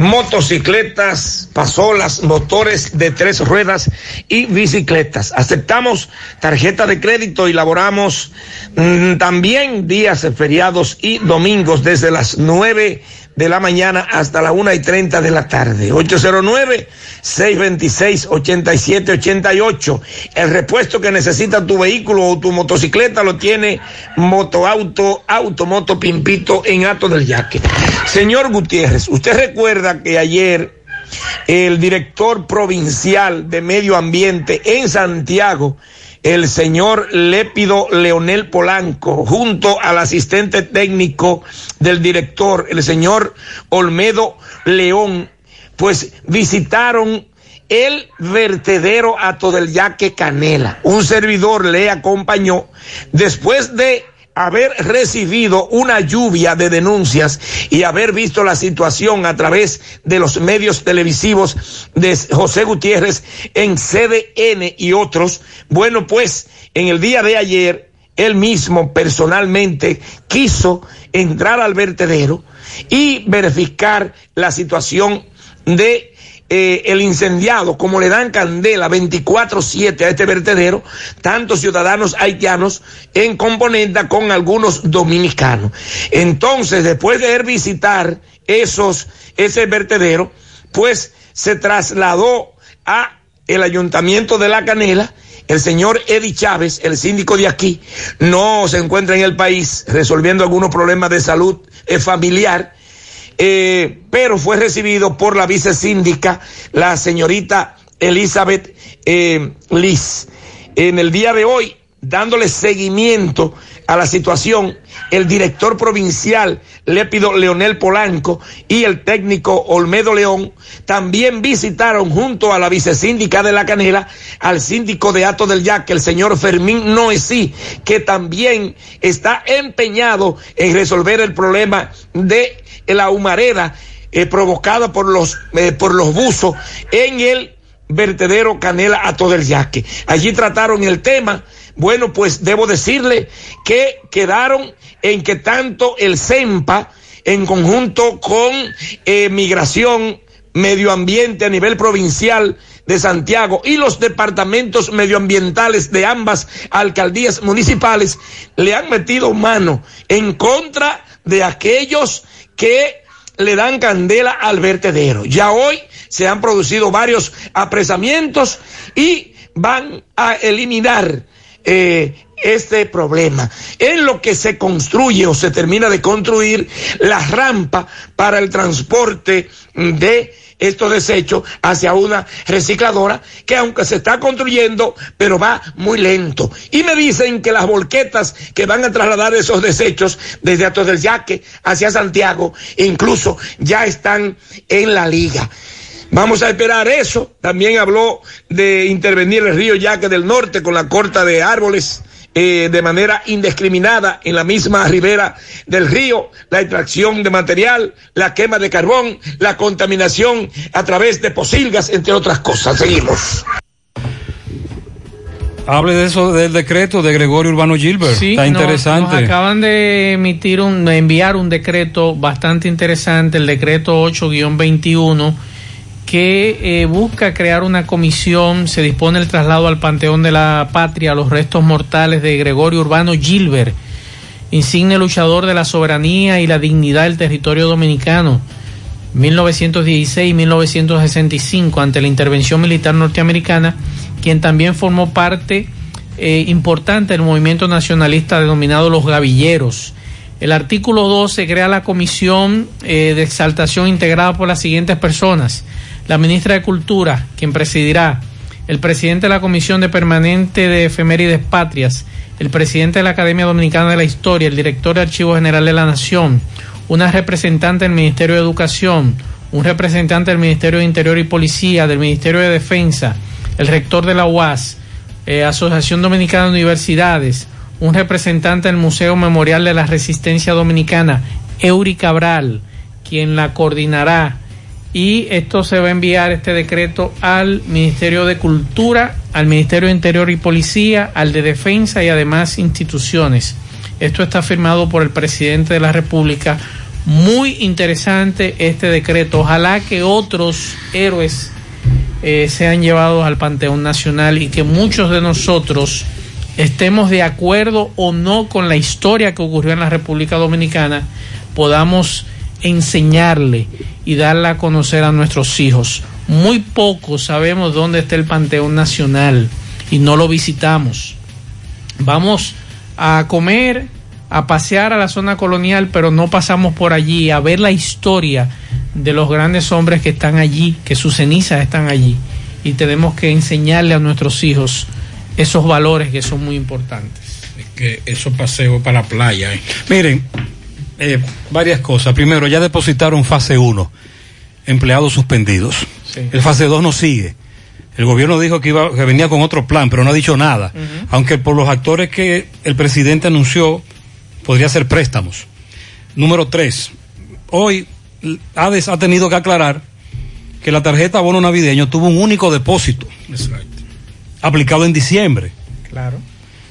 motocicletas, pasolas, motores de tres ruedas y bicicletas. Aceptamos tarjeta de crédito y laboramos mm, también días feriados y domingos desde las nueve de la mañana hasta la una y treinta de la tarde. 809-626-8788. El repuesto que necesita tu vehículo o tu motocicleta lo tiene Motoauto, Automoto Pimpito en Ato del Yaque. Señor Gutiérrez, usted recuerda que ayer el director provincial de medio ambiente en Santiago, el señor Lépido Leonel Polanco, junto al asistente técnico del director, el señor Olmedo León, pues visitaron el vertedero Ato del Yaque Canela. Un servidor le acompañó después de haber recibido una lluvia de denuncias y haber visto la situación a través de los medios televisivos de José Gutiérrez en CDN y otros, bueno, pues en el día de ayer él mismo personalmente quiso entrar al vertedero y verificar la situación de eh, el incendiado, como le dan candela 24-7 a este vertedero, tantos ciudadanos haitianos en componenda con algunos dominicanos. Entonces, después de él visitar esos, ese vertedero, pues se trasladó a el ayuntamiento de La Canela, el señor Eddie Chávez, el síndico de aquí, no se encuentra en el país resolviendo algunos problemas de salud eh, familiar, eh, pero fue recibido por la vicesíndica, la señorita Elizabeth eh, Liz. En el día de hoy, dándole seguimiento a la situación el director provincial Lépido Leonel Polanco y el técnico Olmedo León también visitaron junto a la vicesíndica de la Canela al síndico de Ato del Yaque, el señor Fermín Noesí, que también está empeñado en resolver el problema de la humareda eh, provocada por los, eh, por los buzos en el vertedero Canela Ato del Yaque. Allí trataron el tema. Bueno, pues debo decirle que quedaron en que tanto el CEMPA, en conjunto con eh, Migración, Medio Ambiente a nivel provincial de Santiago y los departamentos medioambientales de ambas alcaldías municipales, le han metido mano en contra de aquellos que le dan candela al vertedero. Ya hoy se han producido varios apresamientos y van a eliminar eh, este problema. En lo que se construye o se termina de construir la rampa para el transporte de estos desechos hacia una recicladora que aunque se está construyendo, pero va muy lento. Y me dicen que las volquetas que van a trasladar esos desechos desde Atos del Yaque hacia Santiago, incluso ya están en la liga. Vamos a esperar eso. También habló de intervenir el río Yaque del Norte con la corta de árboles. Eh, de manera indiscriminada en la misma ribera del río, la extracción de material, la quema de carbón, la contaminación a través de posilgas, entre otras cosas. Seguimos. Hable de eso del decreto de Gregorio Urbano Gilbert. Sí, Está nos- interesante. Nos acaban de emitir un, de enviar un decreto bastante interesante, el decreto 8-21, que eh, busca crear una comisión, se dispone el traslado al Panteón de la Patria, los restos mortales de Gregorio Urbano Gilbert, insigne luchador de la soberanía y la dignidad del territorio dominicano. 1916-1965 ante la intervención militar norteamericana, quien también formó parte eh, importante del movimiento nacionalista denominado los Gavilleros. El artículo 12 crea la comisión eh, de exaltación integrada por las siguientes personas. La ministra de Cultura, quien presidirá, el presidente de la Comisión de Permanente de Efemérides Patrias, el presidente de la Academia Dominicana de la Historia, el director de Archivo General de la Nación, una representante del Ministerio de Educación, un representante del Ministerio de Interior y Policía, del Ministerio de Defensa, el rector de la UAS, eh, Asociación Dominicana de Universidades, un representante del Museo Memorial de la Resistencia Dominicana, Eury Cabral, quien la coordinará. Y esto se va a enviar, este decreto, al Ministerio de Cultura, al Ministerio de Interior y Policía, al de Defensa y además instituciones. Esto está firmado por el presidente de la República. Muy interesante este decreto. Ojalá que otros héroes eh, sean llevados al Panteón Nacional y que muchos de nosotros estemos de acuerdo o no con la historia que ocurrió en la República Dominicana, podamos enseñarle y darla a conocer a nuestros hijos. Muy poco sabemos dónde está el Panteón Nacional y no lo visitamos. Vamos a comer, a pasear a la zona colonial, pero no pasamos por allí a ver la historia de los grandes hombres que están allí, que sus cenizas están allí. Y tenemos que enseñarle a nuestros hijos esos valores que son muy importantes. que esos paseos para la playa. eh. Miren, eh, varias cosas. Primero, ya depositaron fase 1, empleados suspendidos. Sí. El fase 2 no sigue. El gobierno dijo que, iba, que venía con otro plan, pero no ha dicho nada. Aunque por los actores que el presidente anunció, podría ser préstamos. Número 3. Hoy, ADES ha tenido que aclarar que la tarjeta bono navideño tuvo un único depósito aplicado en diciembre. Claro.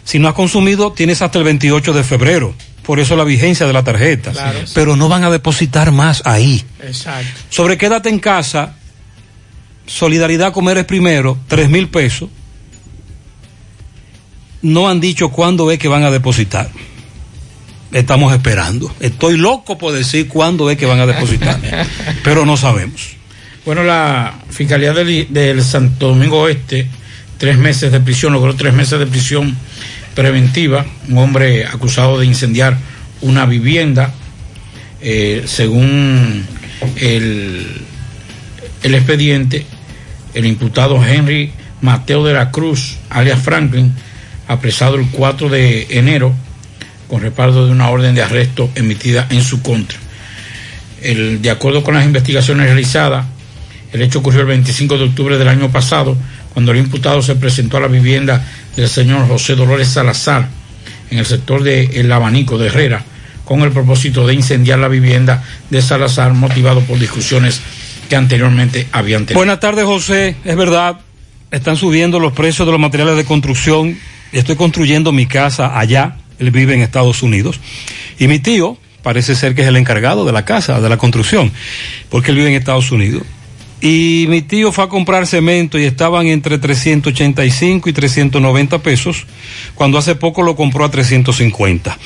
Si no has consumido, tienes hasta el 28 de febrero. Por eso la vigencia de la tarjeta. Claro. Pero no van a depositar más ahí. Exacto. Sobre quédate en casa, Solidaridad Comer es primero, tres mil pesos. No han dicho cuándo es que van a depositar. Estamos esperando. Estoy loco por decir cuándo es que van a depositar. pero no sabemos. Bueno, la Fiscalía del, del Santo Domingo Oeste, tres meses de prisión, logró tres meses de prisión preventiva. Un hombre acusado de incendiar una vivienda, eh, según el, el expediente, el imputado Henry Mateo de la Cruz, alias Franklin, apresado el 4 de enero, con respaldo de una orden de arresto emitida en su contra. El- de acuerdo con las investigaciones realizadas, el hecho ocurrió el 25 de octubre del año pasado, cuando el imputado se presentó a la vivienda del señor José Dolores Salazar en el sector de El Abanico de Herrera, con el propósito de incendiar la vivienda de Salazar, motivado por discusiones que anteriormente habían tenido. Buenas tardes, José. Es verdad, están subiendo los precios de los materiales de construcción. Estoy construyendo mi casa allá. Él vive en Estados Unidos. Y mi tío parece ser que es el encargado de la casa, de la construcción, porque él vive en Estados Unidos. Y mi tío fue a comprar cemento y estaban entre 385 y 390 pesos, cuando hace poco lo compró a 350.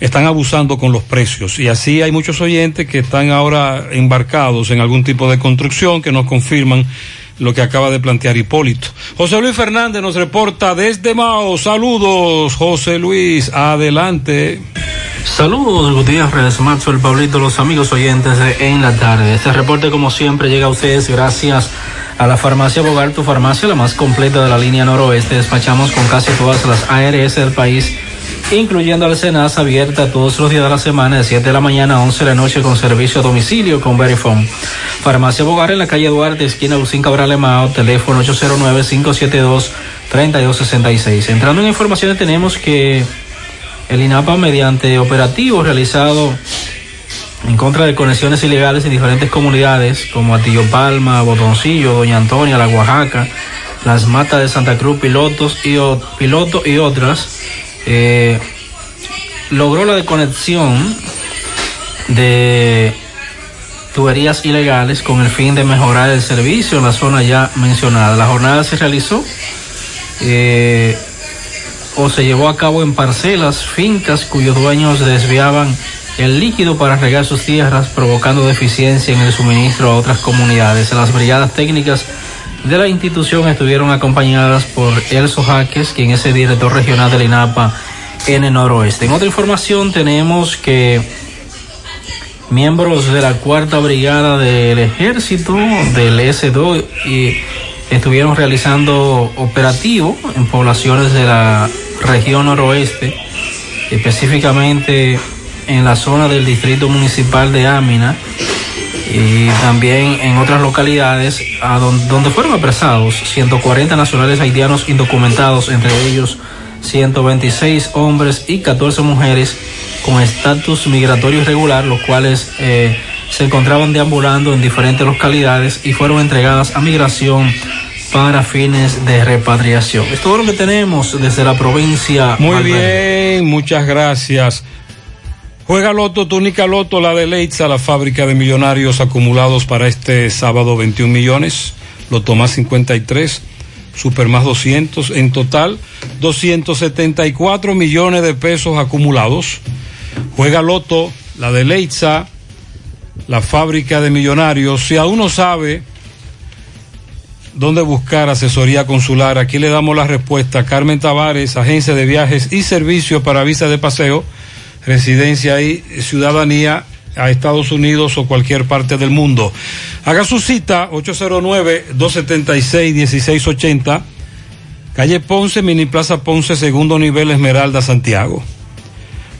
Están abusando con los precios y así hay muchos oyentes que están ahora embarcados en algún tipo de construcción que nos confirman lo que acaba de plantear Hipólito. José Luis Fernández nos reporta desde Mao. Saludos, José Luis. Adelante. Saludos Gutiérrez, Macho, el Pablito, los amigos oyentes de En la Tarde. Este reporte como siempre llega a ustedes gracias a la farmacia Bogar, tu farmacia la más completa de la línea noroeste. Despachamos con casi todas las ARS del país, incluyendo al Senas, abierta todos los días de la semana de 7 de la mañana a 11 de la noche con servicio a domicilio con Verifone. Farmacia Bogar en la calle Duarte, esquina Lucín Cabral Emao, teléfono 809-572-3266. Entrando en informaciones tenemos que el INAPA, mediante operativo realizado en contra de conexiones ilegales en diferentes comunidades, como Atillo Palma, Botoncillo, Doña Antonia, La Oaxaca, Las Matas de Santa Cruz, Pilotos y, Piloto y otras, eh, logró la desconexión de tuberías ilegales con el fin de mejorar el servicio en la zona ya mencionada. La jornada se realizó eh, o se llevó a cabo en parcelas, fincas cuyos dueños desviaban el líquido para regar sus tierras, provocando deficiencia en el suministro a otras comunidades. Las brigadas técnicas de la institución estuvieron acompañadas por Elso Jaques, quien es el director regional del INAPA en el noroeste. En otra información tenemos que miembros de la cuarta brigada del ejército del S2 y estuvieron realizando operativo en poblaciones de la región noroeste, específicamente en la zona del distrito municipal de Ámina y también en otras localidades a don- donde fueron apresados 140 nacionales haitianos indocumentados, entre ellos 126 hombres y 14 mujeres con estatus migratorio irregular, los cuales eh, se encontraban deambulando en diferentes localidades y fueron entregadas a migración para fines de repatriación. Es todo lo que tenemos desde la provincia. Muy Valverde. bien, muchas gracias. Juega Loto, túnica Loto, la de Leitza, la fábrica de millonarios acumulados para este sábado 21 millones, Loto más 53, Super más 200, en total 274 millones de pesos acumulados. Juega Loto, la de Leitza, la fábrica de millonarios. Si aún no sabe dónde buscar asesoría consular, aquí le damos la respuesta. Carmen Tavares, agencia de viajes y servicios para visa de paseo, residencia y ciudadanía a Estados Unidos o cualquier parte del mundo. Haga su cita 809-276-1680, calle Ponce, Mini Plaza Ponce, segundo nivel Esmeralda, Santiago.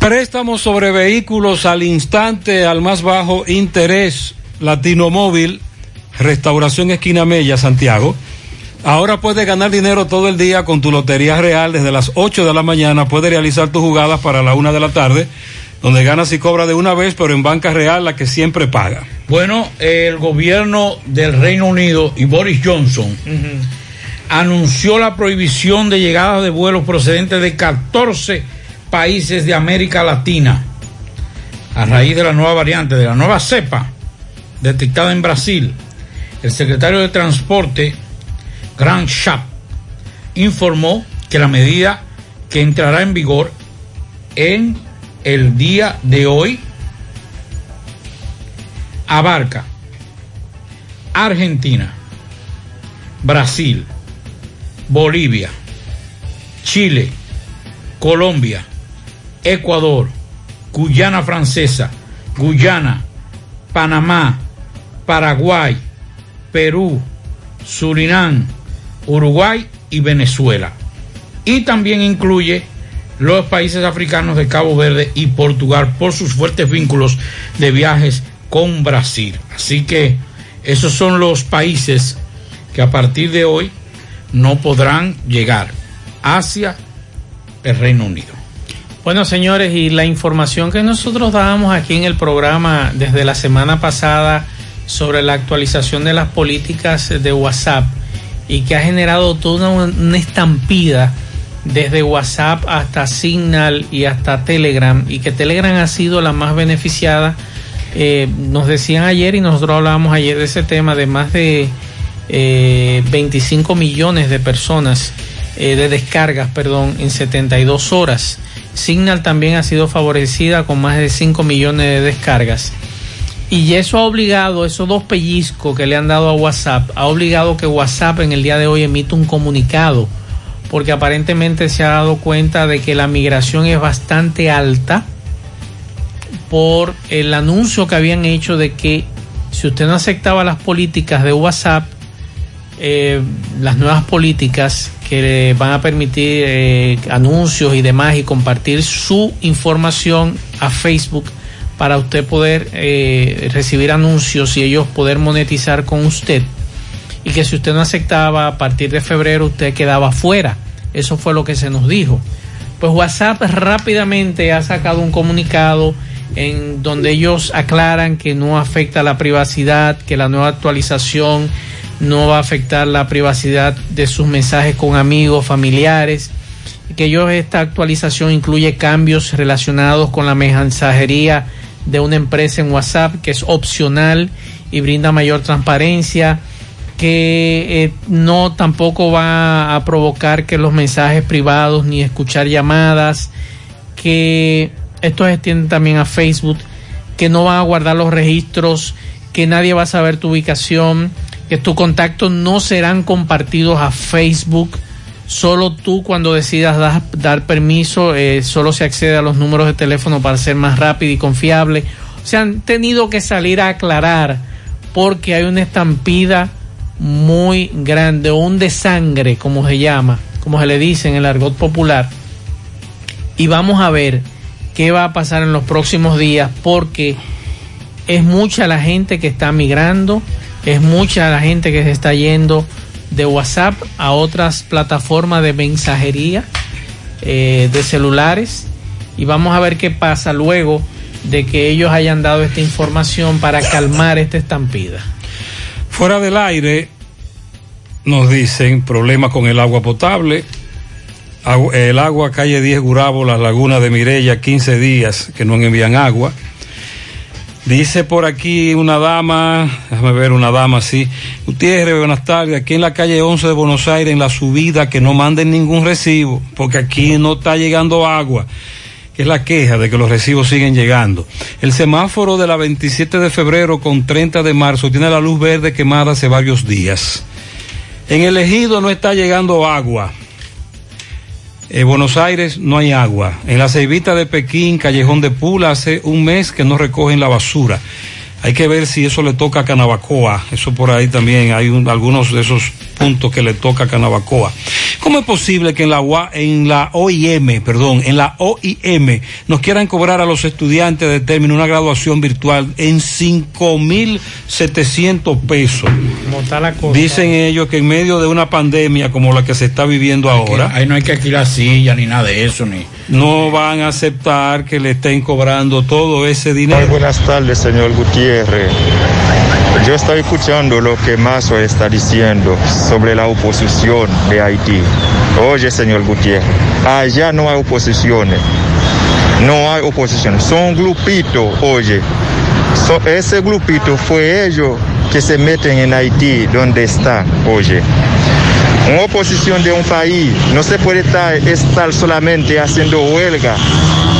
Préstamos sobre vehículos al instante, al más bajo interés. Latino Móvil, Restauración Esquina Mella, Santiago. Ahora puedes ganar dinero todo el día con tu Lotería Real. Desde las 8 de la mañana puedes realizar tus jugadas para la 1 de la tarde, donde ganas y cobras de una vez, pero en Banca Real, la que siempre paga. Bueno, el gobierno del Reino Unido y Boris Johnson anunció la prohibición de llegada de vuelos procedentes de 14 países de América Latina a raíz de la nueva variante, de la nueva cepa detectada en Brasil. El secretario de Transporte, Grant Schaap, informó que la medida que entrará en vigor en el día de hoy abarca Argentina, Brasil, Bolivia, Chile, Colombia, Ecuador, Guyana Francesa, Guyana, Panamá, Paraguay, Perú, Surinam, Uruguay y Venezuela. Y también incluye los países africanos de Cabo Verde y Portugal por sus fuertes vínculos de viajes con Brasil. Así que esos son los países que a partir de hoy no podrán llegar hacia el Reino Unido. Bueno, señores, y la información que nosotros dábamos aquí en el programa desde la semana pasada sobre la actualización de las políticas de WhatsApp y que ha generado toda una, estampida desde WhatsApp hasta Signal y hasta Telegram y que Telegram ha sido la más beneficiada. Eh, nos decían ayer y nosotros hablábamos ayer de ese tema de más de eh, 25 millones de personas eh, de descargas, perdón, en 72 horas. Signal también ha sido favorecida con más de 5 millones de descargas. Y eso ha obligado, esos dos pellizcos que le han dado a WhatsApp, ha obligado que WhatsApp en el día de hoy emita un comunicado, porque aparentemente se ha dado cuenta de que la migración es bastante alta por el anuncio que habían hecho de que si usted no aceptaba las políticas de WhatsApp, eh, las nuevas políticas que le van a permitir eh, anuncios y demás y compartir su información a Facebook para usted poder eh, recibir anuncios y ellos poder monetizar con usted y que si usted no aceptaba a partir de febrero usted quedaba fuera. Eso fue lo que se nos dijo. Pues WhatsApp rápidamente ha sacado un comunicado en donde ellos aclaran que no afecta la privacidad, que la nueva actualización no va a afectar la privacidad de sus mensajes con amigos, familiares, que ellos esta actualización incluye cambios relacionados con la mensajería de una empresa en WhatsApp que es opcional y brinda mayor transparencia, que eh, no tampoco va a provocar que los mensajes privados ni escuchar llamadas, que esto se extiende también a Facebook, que no van a guardar los registros, que nadie va a saber tu ubicación, que tus contactos no serán compartidos a Facebook. Solo tú cuando decidas dar, dar permiso, eh, solo se accede a los números de teléfono para ser más rápido y confiable. O sea, han tenido que salir a aclarar porque hay una estampida muy grande, un desangre, como se llama, como se le dice en el argot popular. Y vamos a ver qué va a pasar en los próximos días porque es mucha la gente que está migrando, es mucha la gente que se está yendo de WhatsApp a otras plataformas de mensajería eh, de celulares y vamos a ver qué pasa luego de que ellos hayan dado esta información para calmar esta estampida. Fuera del aire nos dicen problemas con el agua potable. El agua calle 10 Gurabo, las lagunas de Mirella, 15 días que no envían agua. Dice por aquí una dama, déjame ver una dama así. Gutiérrez, buenas tardes. Aquí en la calle 11 de Buenos Aires, en la subida, que no manden ningún recibo, porque aquí no está llegando agua. Que es la queja de que los recibos siguen llegando. El semáforo de la 27 de febrero con 30 de marzo tiene la luz verde quemada hace varios días. En el ejido no está llegando agua. En Buenos Aires no hay agua. En la ceibita de Pekín, Callejón de Pula, hace un mes que no recogen la basura. Hay que ver si eso le toca a Canabacoa. Eso por ahí también hay un- algunos de esos puntos que le toca a Canabacoa. ¿Cómo es posible que en la, UA en la OIM, perdón, en la OIM nos quieran cobrar a los estudiantes de término una graduación virtual en 5.700 pesos? Como está la cosa. Dicen ellos que en medio de una pandemia como la que se está viviendo ahora, Ahí no hay que alquilar silla ni nada de eso, ni. no van a aceptar que le estén cobrando todo ese Muy dinero. buenas tardes, señor Gutiérrez. Yo estoy escuchando lo que Mazo está diciendo sobre la oposición de Haití. Oye, señor Gutiérrez, allá no hay oposiciones. No hay oposición. Son grupitos, oye. So- ese grupito fue ellos que se meten en Haití, donde está, oye. Una oposición de un país no se puede estar, solamente haciendo huelga,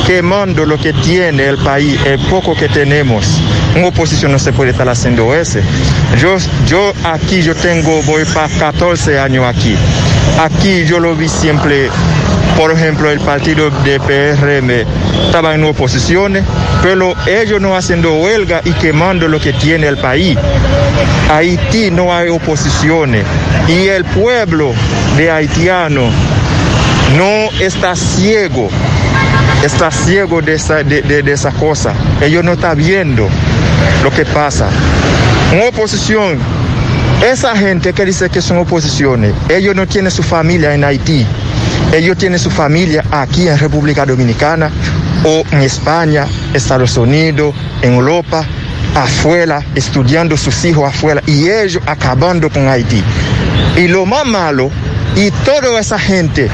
quemando lo que tiene el país, el poco que tenemos. Una oposición no se puede estar haciendo eso. Yo, yo aquí, yo tengo, voy para 14 años aquí. Aquí yo lo vi siempre, por ejemplo, el partido de PRM estaba en oposiciones, pero ellos no haciendo huelga y quemando lo que tiene el país. Haití no hay oposiciones y el pueblo de haitiano no está ciego, está ciego de esa, de, de- esa cosa. Ellos no están viendo lo que pasa. Una oposición, esa gente que dice que son oposiciones, ellos no tienen su familia en Haití. Ellos tienen su familia aquí en República Dominicana o en España, Estados Unidos, en Europa, afuera, estudiando sus hijos afuera y ellos acabando con Haití. Y lo más malo, y toda esa gente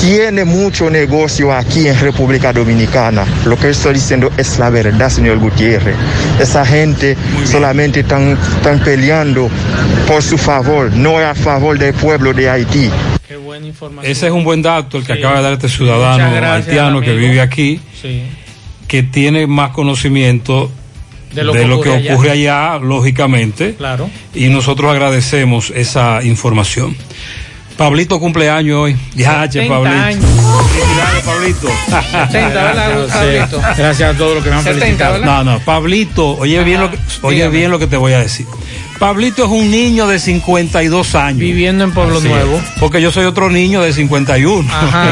tiene mucho negocio aquí en República Dominicana. Lo que estoy diciendo es la verdad, señor Gutiérrez. Esa gente solamente están, están peleando por su favor, no a favor del pueblo de Haití. Información. Ese es un buen dato el que acaba de dar este ciudadano gracias, haitiano que vive aquí, Sí. que tiene más conocimiento De lo que ocurre allá. ocurre allá, lógicamente. Claro. Y nosotros agradecemos esa información. Pablito cumpleaños hoy. Ya, che, 70 Pablito. años. Felicidades, Pablito. 70, ¿verdad, Pablito? Gracias a todos los que me han 70, felicitado. ¿verdad? No, no, Pablito, oye bien lo que, oye bien lo que te voy a decir. Pablito es un niño de 52 años. Viviendo en Pueblo Así Nuevo. es, Porque yo soy otro niño de 51. Ajá.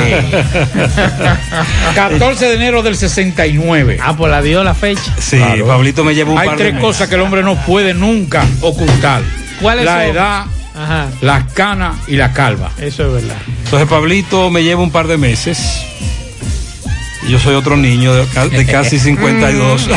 14 de enero del 69. Ah, pues la dio la fecha. Sí, Claro. Pablito me lleva un Hay par de tres cosas que el hombre no puede nunca ocultar. ¿Cuáles La son? edad, Ajá. las canas y la calva. Eso es verdad. Entonces Pablito me lleva un par de meses. Yo soy otro niño de, de casi 52.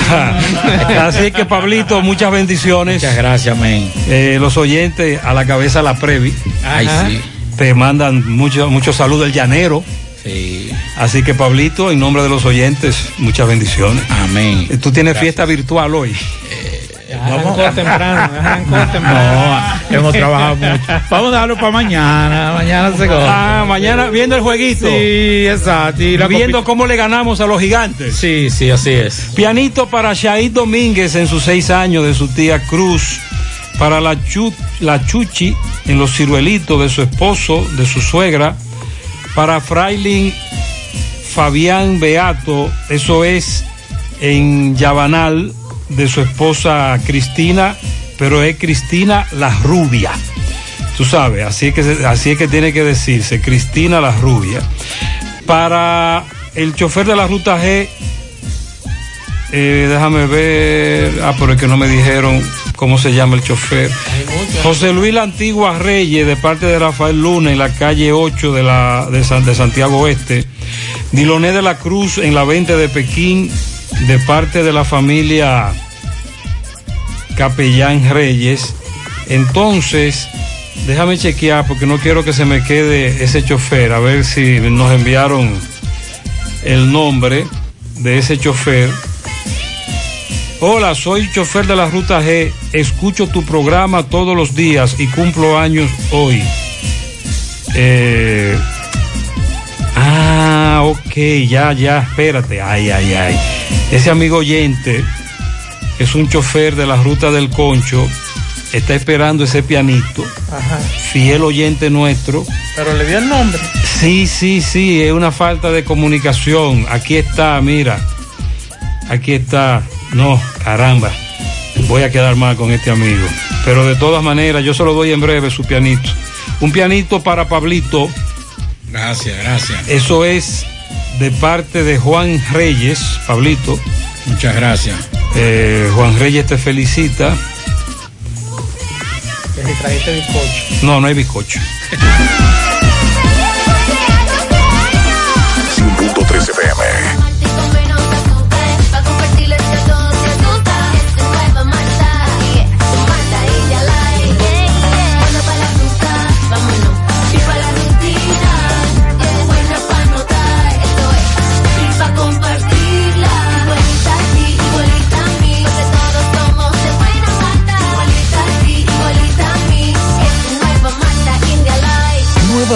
Así que Pablito, muchas bendiciones. Muchas gracias, men. Eh, los oyentes a la cabeza la Previ. Ay, sí. Te mandan mucho, mucho salud del llanero. Sí. Así que Pablito, en nombre de los oyentes, muchas bendiciones. Amén. Eh, Tú tienes fiesta virtual hoy. Arrancó temprano, arrancó temprano. No, hemos trabajado mucho. Vamos a dejarlo para mañana. Mañana se goza. Ah, mañana viendo el jueguito. Sí, exacto. Y viendo cómo le ganamos a los gigantes. Sí, sí, así es. Pianito para Shaid Domínguez en sus seis años de su tía Cruz. Para la, chu- la Chuchi en los ciruelitos de su esposo, de su suegra. Para Frailin Fabián Beato, eso es en Yabanal, de su esposa Cristina, pero es Cristina la rubia. Tú sabes, así es que, así es que tiene que decirse, Cristina la rubia. Para el chofer de la ruta G, eh, déjame ver. Ah, pero es que no me dijeron cómo se llama el chofer. José Luis La Antigua Reyes, de parte de Rafael Luna, en la calle 8 de, la, de, de Santiago Oeste. Diloné de la Cruz, en la 20 de Pekín, de parte de la familia Capellán Reyes. Entonces, déjame chequear porque no quiero que se me quede ese chofer, a ver si nos enviaron el nombre de ese chofer. Hola, soy chofer de la Ruta G. Escucho tu programa todos los días y cumplo años hoy. Eh, ah, ok, ya, ya, espérate. Ay, ay, ay. Ese amigo oyente, que es un chofer de la Ruta del Concho, está esperando ese pianito. Ajá. Fiel oyente nuestro. Pero le dio el nombre. Sí, sí, sí, es una falta de comunicación. Aquí está, mira. Aquí está. No, caramba. Voy a quedar mal con este amigo. Pero de todas maneras, yo se lo doy en breve su pianito. Un pianito para Pablito. Gracias, gracias. Eso es de parte de Juan Reyes, Pablito. Muchas gracias. Eh, Juan Reyes te felicita. Que si trajiste bizcocho. No, no hay bizcocho.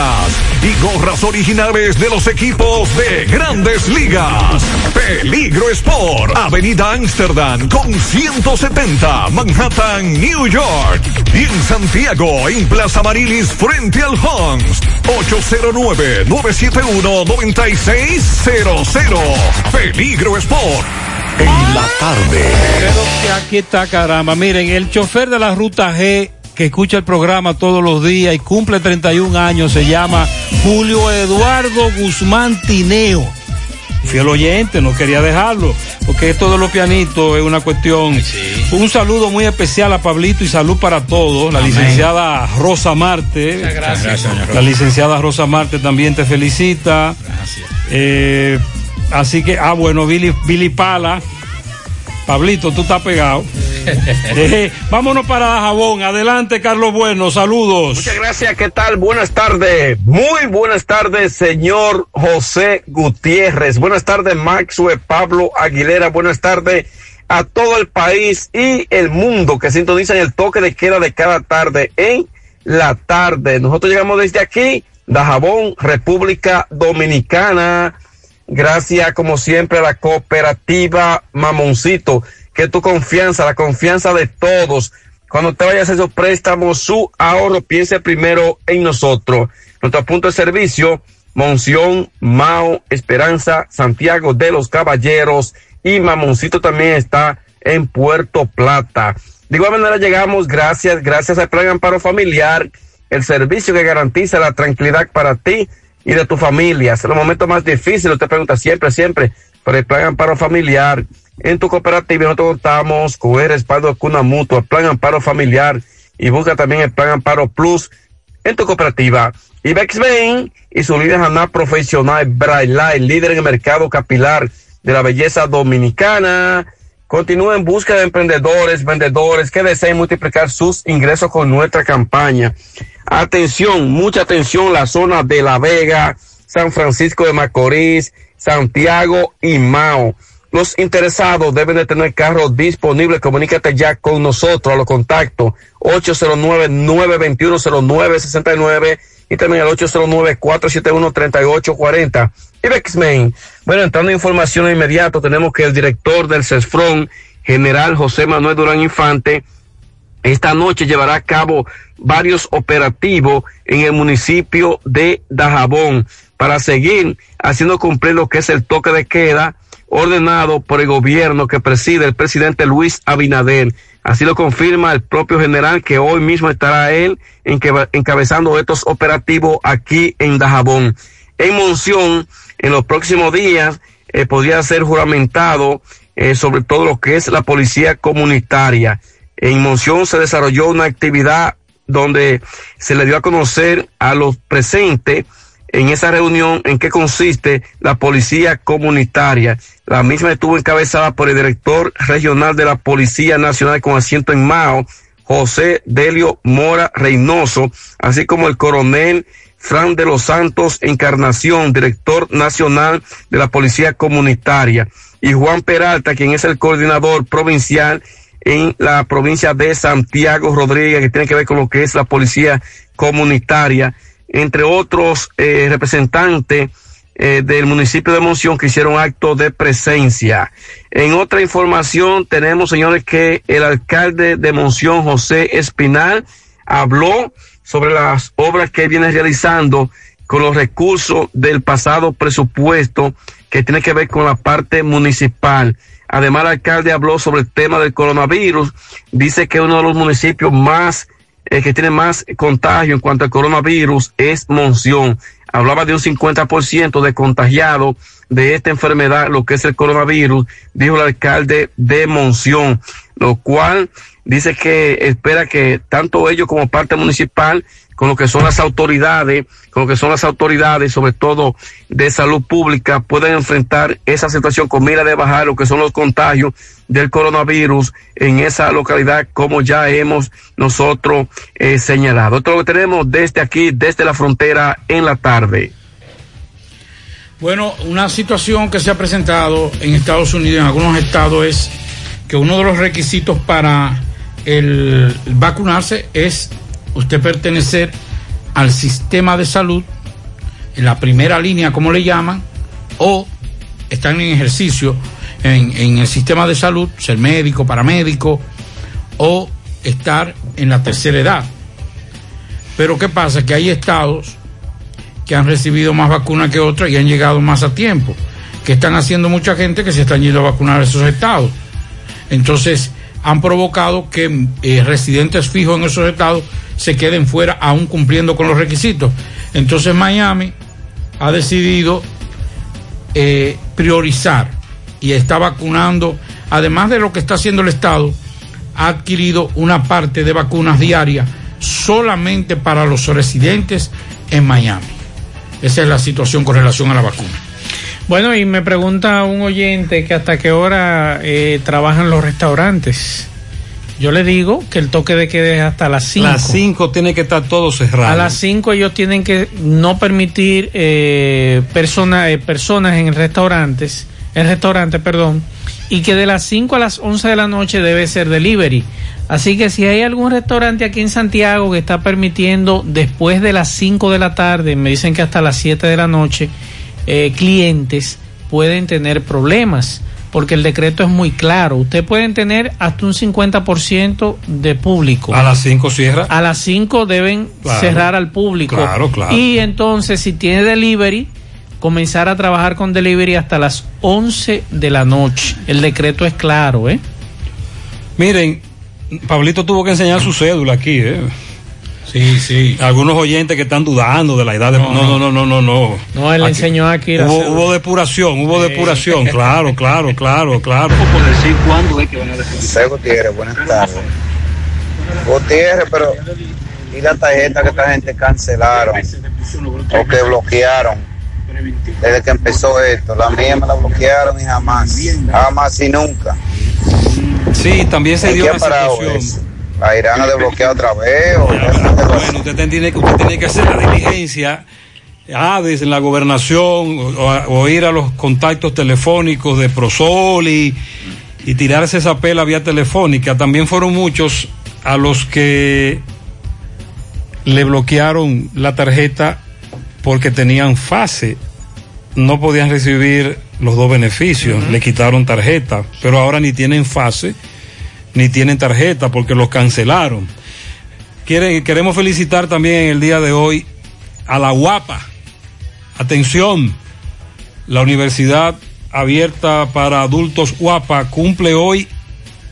y gorras originales de los equipos de grandes ligas. Peligro Sport, Avenida Amsterdam con 170, Manhattan, New York. Y en Santiago, en Plaza Marilis, frente al Hans, 809-971-9600. Peligro Sport. En la tarde. Pero que aquí está caramba. Miren, el chofer de la ruta G que escucha el programa todos los días y cumple 31 años se llama Julio Eduardo Guzmán Tineo. Fiel oyente, no quería dejarlo, porque esto de los pianitos es una cuestión. Un saludo muy especial a Pablito y salud para todos. La Amén. licenciada Rosa Marte. Muchas gracias, señor Rosa. La licenciada Rosa Marte también te felicita. Eh, así que, ah, bueno, Billy, Billy Pala. Pablito, tú estás pegado. Eh, vámonos para Dajabón. Adelante, Carlos Bueno. Saludos. Muchas gracias, ¿qué tal? Buenas tardes. Muy buenas tardes, señor José Gutiérrez. Buenas tardes, Maxwell Pablo Aguilera. Buenas tardes a todo el país y el mundo que sintonizan el toque de queda de cada tarde en la tarde. Nosotros llegamos desde aquí, Dajabón, República Dominicana. Gracias, como siempre, a la cooperativa Mamoncito, que tu confianza, la confianza de todos. Cuando te vayas a esos préstamos, su ahorro, piense primero en nosotros. Nuestro punto de servicio, Monción, Mao, Esperanza, Santiago de los Caballeros y Mamoncito también está en Puerto Plata. De igual manera llegamos gracias, gracias al Plan Amparo Familiar, el servicio que garantiza la tranquilidad para ti y de tu familia. En los momentos más difíciles, usted pregunta siempre, siempre, por el Plan Amparo Familiar. En tu cooperativa nosotros contamos con el respaldo de Cuna Mutua, Plan Amparo Familiar y busca también el Plan Amparo Plus en tu cooperativa. Ibex Bain y su líder Haná profesional Braille, líder en el mercado capilar de la belleza dominicana. Continúa en busca de emprendedores, vendedores que deseen multiplicar sus ingresos con nuestra campaña. Atención, mucha atención, la zona de La Vega, San Francisco de Macorís, Santiago y Mao. Los interesados deben de tener carros disponibles. Comunícate ya con nosotros a los contactos 809-921-0969 y también al 809-471-3840. Ibexmain. Bueno, entrando en información de inmediato, tenemos que el director del CESFRON, general José Manuel Durán Infante, esta noche llevará a cabo varios operativos en el municipio de Dajabón para seguir haciendo cumplir lo que es el toque de queda ordenado por el gobierno que preside el presidente Luis Abinader. Así lo confirma el propio general que hoy mismo estará él encabezando estos operativos aquí en Dajabón. En Monción, en los próximos días, eh, podría ser juramentado eh, sobre todo lo que es la policía comunitaria. En Monción se desarrolló una actividad donde se le dio a conocer a los presentes en esa reunión en qué consiste la policía comunitaria. La misma estuvo encabezada por el director regional de la Policía Nacional con asiento en Mao, José Delio Mora Reynoso, así como el coronel Fran de los Santos Encarnación, director nacional de la Policía Comunitaria, y Juan Peralta, quien es el coordinador provincial en la provincia de Santiago Rodríguez, que tiene que ver con lo que es la policía comunitaria, entre otros eh, representantes eh, del municipio de Monción que hicieron acto de presencia. En otra información tenemos, señores, que el alcalde de Monción, José Espinal, habló sobre las obras que viene realizando con los recursos del pasado presupuesto que tiene que ver con la parte municipal. Además, el alcalde habló sobre el tema del coronavirus. Dice que uno de los municipios más, eh, que tiene más contagio en cuanto al coronavirus es Monción. Hablaba de un 50% de contagiados de esta enfermedad, lo que es el coronavirus, dijo el alcalde de Monción, lo cual dice que espera que tanto ellos como parte municipal, con lo que son las autoridades, con lo que son las autoridades, sobre todo de salud pública, pueden enfrentar esa situación con mira de bajar lo que son los contagios del coronavirus en esa localidad, como ya hemos nosotros eh, señalado. Esto es lo que tenemos desde aquí, desde la frontera en la tarde. Bueno, una situación que se ha presentado en Estados Unidos, en algunos estados, es que uno de los requisitos para el vacunarse es usted pertenecer al sistema de salud, en la primera línea, como le llaman, o están en ejercicio en, el sistema de salud, ser médico, paramédico, o estar en la tercera edad. Pero ¿qué pasa? Que hay estados que han recibido más vacunas que otros y han llegado más a tiempo, que están haciendo mucha gente que se están yendo a vacunar a esos estados. Entonces, han provocado que eh, residentes fijos en esos estados se queden fuera aún cumpliendo con los requisitos. Entonces Miami ha decidido eh, priorizar y está vacunando, además de lo que está haciendo el Estado, ha adquirido una parte de vacunas diarias solamente para los residentes en Miami. Esa es la situación con relación a la vacuna. Bueno, y me pregunta un oyente que hasta qué hora eh, trabajan los restaurantes. Yo le digo que el toque de queda es hasta las 5. Las 5 tiene que estar todo cerrado. A las 5 ellos tienen que no permitir eh, persona- eh, personas en restaurantes, en restaurante, perdón, y que de las 5 a las 11 de la noche debe ser delivery. Así que si hay algún restaurante aquí en Santiago que está permitiendo después de las 5 de la tarde, me dicen que hasta las 7 de la noche, eh, clientes pueden tener problemas porque el decreto es muy claro. Usted pueden tener hasta un 50% de público. A las 5 cierra. A las 5 deben Claro. cerrar al público. Claro, claro. Y entonces, si tiene delivery, comenzar a trabajar con delivery hasta las 11 de la noche. El decreto es claro, ¿eh? Miren, Pablito tuvo que enseñar su cédula aquí, ¿eh? Sí, sí. Algunos oyentes que están dudando de la edad de... No, no, no, no, no. No, No, él le enseñó aquí la Hubo, hubo depuración, hubo depuración, claro, claro, claro, claro. decir cuándo es que van a José Gutiérrez, buenas tardes. Gutiérrez, pero ¿y la tarjeta que esta gente cancelaron o que bloquearon desde que empezó esto? La mía me la bloquearon y jamás, jamás y nunca. Sí, también se ¿En dio una situación. ¿La irán a desbloquear otra vez? O Bueno, usted tiene, que- usted tiene que hacer la diligencia ah, desde la gobernación o, o ir a los contactos telefónicos de Prosol y, y tirarse esa pela vía telefónica. También fueron muchos a los que le bloquearon la tarjeta porque tenían fase. No podían recibir los dos beneficios, le quitaron tarjeta, pero ahora ni tienen fase ni tienen tarjeta porque los cancelaron. Quiere- queremos felicitar también el día de hoy a la guapa. Atención, la Universidad Abierta para Adultos Guapa cumple hoy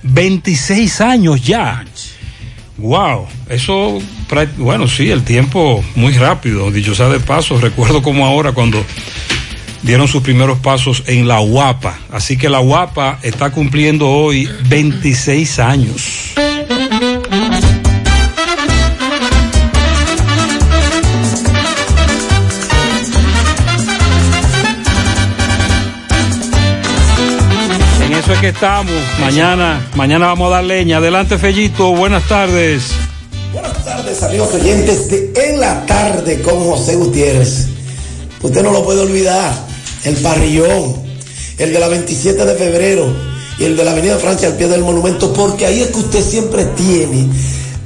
26 años ya. Wow, eso, bueno, sí, el tiempo muy rápido, dicho sea de paso, recuerdo como ahora cuando dieron sus primeros pasos en la Guapa. Así que la Guapa está cumpliendo hoy 26 años. En eso es que estamos. Mañana, mañana vamos a dar leña. Adelante, Fellito. Buenas tardes. Buenas tardes, amigos oyentes de En la Tarde con José Gutiérrez. Usted no lo puede olvidar, el parrillón, el de la 27 de febrero y el de la Avenida Francia al pie del monumento, porque ahí es que usted siempre tiene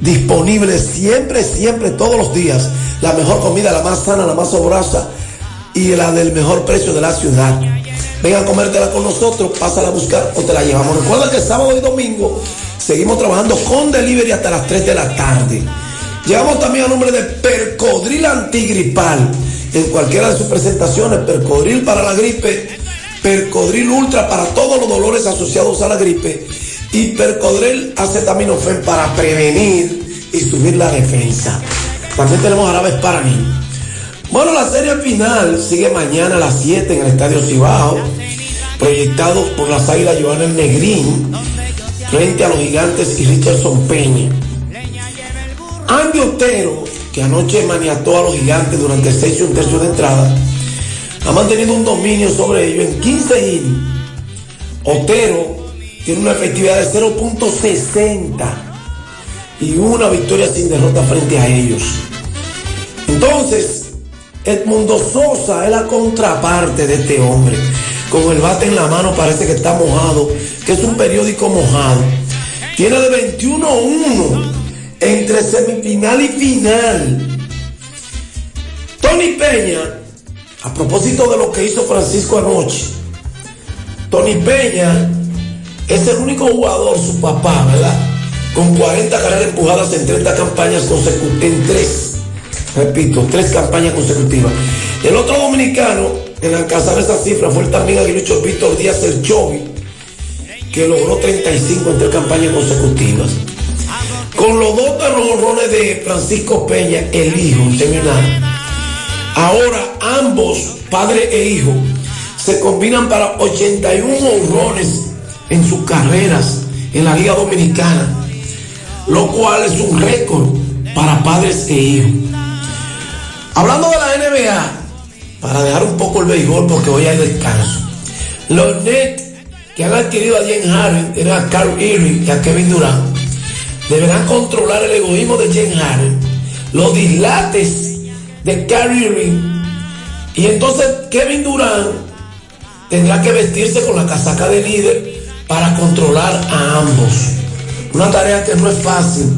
disponible, siempre, siempre, todos los días, la mejor comida, la más sana, la más sabrosa, y la del mejor precio de la ciudad. Ven a comértela con nosotros, pásala a buscar o te la llevamos. Recuerda que sábado y domingo seguimos trabajando con delivery hasta las 3 de la tarde. Llegamos también a nombre de Percodril Antigripal. En cualquiera de sus presentaciones, Percodril para la gripe, Percodril Ultra para todos los dolores asociados a la gripe y Percodril Acetaminofén para prevenir y subir la defensa. También tenemos árabes para niños. Bueno, la serie final sigue mañana a las 7 en el Estadio Cibao, proyectado por las Águilas Joana Negrín, frente a los gigantes y Richardson Peña. Andy Otero, que anoche maniató a los gigantes durante 6 y un tercio de entrada, ha mantenido un dominio sobre ellos en 15 innings. Otero tiene una efectividad de 0.60 y una victoria sin derrota frente a ellos. Entonces, Edmundo Sosa es la contraparte de este hombre. Con el bate en la mano parece que está mojado, que es un periódico mojado. Tiene de 21-1 entre semifinal y final. Tony Peña, a propósito de lo que hizo Francisco anoche, Tony Peña es el único jugador, su papá, ¿verdad? Con 40 carreras empujadas en 30 campañas consecutivas, en tres, repito, tres campañas consecutivas. El otro dominicano en alcanzar esa cifra fue el también aguilucho Víctor Díaz el Chovi, que logró 35 en tres campañas consecutivas. Con los dos honrones de Francisco Peña, el hijo, terminar. Ahora ambos, padre e hijo, se combinan para 81 honrones en sus carreras en la Liga Dominicana, lo cual es un récord para padres e hijos. Hablando de la NBA, para dejar un poco el béisbol porque hoy hay descanso, los Nets que han adquirido a Jen Harden, a Carl Irving y a Kevin Durant, deberán controlar el egoísmo de Jen Harden, los dislates de Kyrie Irving, y entonces Kevin Durant tendrá que vestirse con la casaca de líder para controlar a ambos. Una tarea que no es fácil,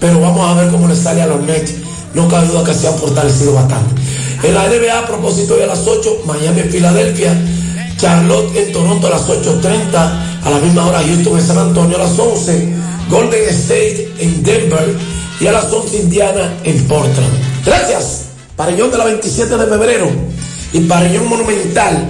pero vamos a ver cómo le sale a los Nets. No cabe duda que se han fortalecido bastante. En la NBA, a propósito de a las 8, Miami en Filadelfia, Charlotte en Toronto a las 8.30, a la misma hora Houston en San Antonio a las 11, Golden State en Denver y a las 11 Indiana en Portland. Gracias. Parellón de la 27 de febrero y Parellón Monumental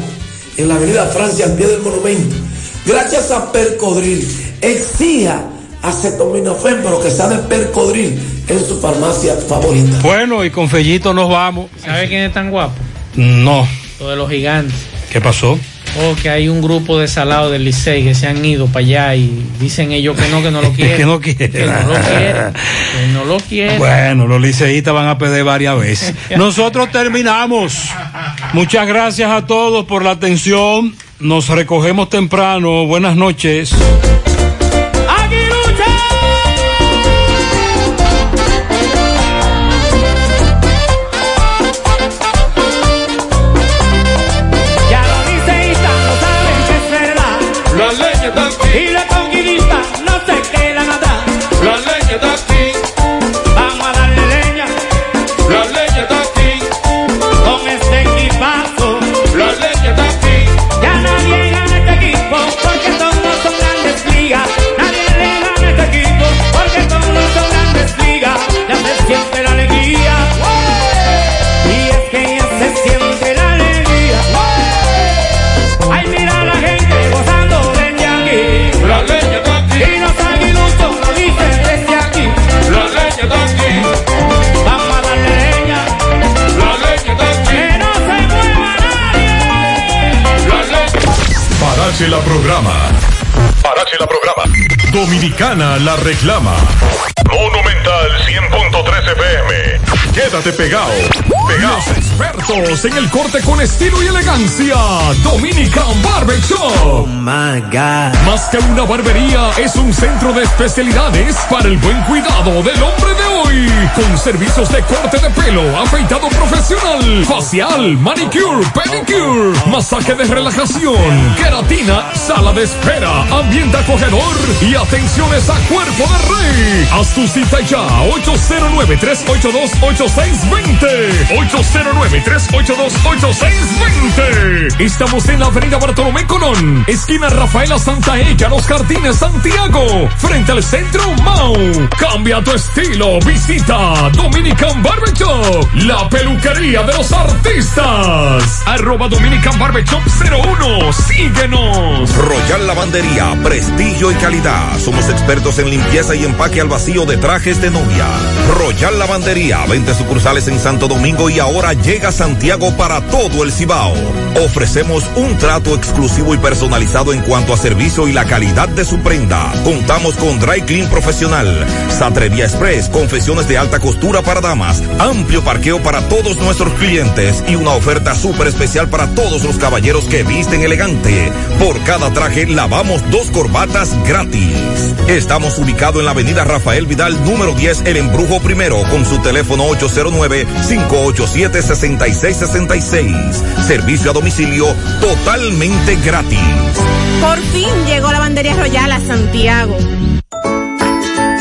en la Avenida Francia al pie del monumento. Gracias a Percodril. Exija acetaminofén, pero que sea de Percodril en su farmacia favorita. Bueno, y con Fellito nos vamos. ¿Sabe quién es tan guapo? No. Lo de los gigantes. ¿Qué pasó? Oh, que hay un grupo de salados del Licey que se han ido para allá y dicen ellos que no, que no lo quieren. que no quieren. Que no lo quieren. Que no lo quieren. Bueno, los liceístas van a perder varias veces. Nosotros terminamos. Muchas gracias a todos por la atención. Nos recogemos temprano. Buenas noches. Parache la programa. Parache la programa. Dominicana la reclama. Monumental 100.13 FM. Quédate pegado. Pegado. Los expertos en el corte con estilo y elegancia. Dominican Barber Shop. Más que una barbería, es un centro de especialidades para el buen cuidado del hombre de Con servicios de corte de pelo, afeitado profesional, facial, manicure, pedicure, masaje de relajación, queratina, sala de espera, ambiente acogedor y atenciones a cuerpo de rey. Haz tu cita ya, 809-382-8620. 809-382-8620. Estamos en la avenida Bartolomé Colón, esquina Rafaela Santa Ella, Los Jardines, Santiago, frente al centro Mau. Cambia tu estilo, visita Dominican Barber Shop, la peluquería de los artistas. Arroba Dominican Barber Shop 01, síguenos. Royal Lavandería, prestigio y calidad. Somos expertos en limpieza y empaque al vacío de trajes de novia. Royal Lavandería, 20 sucursales en Santo Domingo y ahora llega Santiago para todo el Cibao. Ofrecemos un trato exclusivo y personalizado en cuanto a servicio y la calidad de su prenda. Contamos con Dry Clean Profesional, Satrevia Express, de alta costura para damas, amplio parqueo para todos nuestros clientes y una oferta súper especial para todos los caballeros que visten elegante. Por cada traje lavamos dos corbatas gratis. Estamos ubicados en la avenida Rafael Vidal, número 10, El Embrujo Primero, con su teléfono 809-587-6666. Servicio a domicilio totalmente gratis. Por fin llegó la bandería royal a Santiago.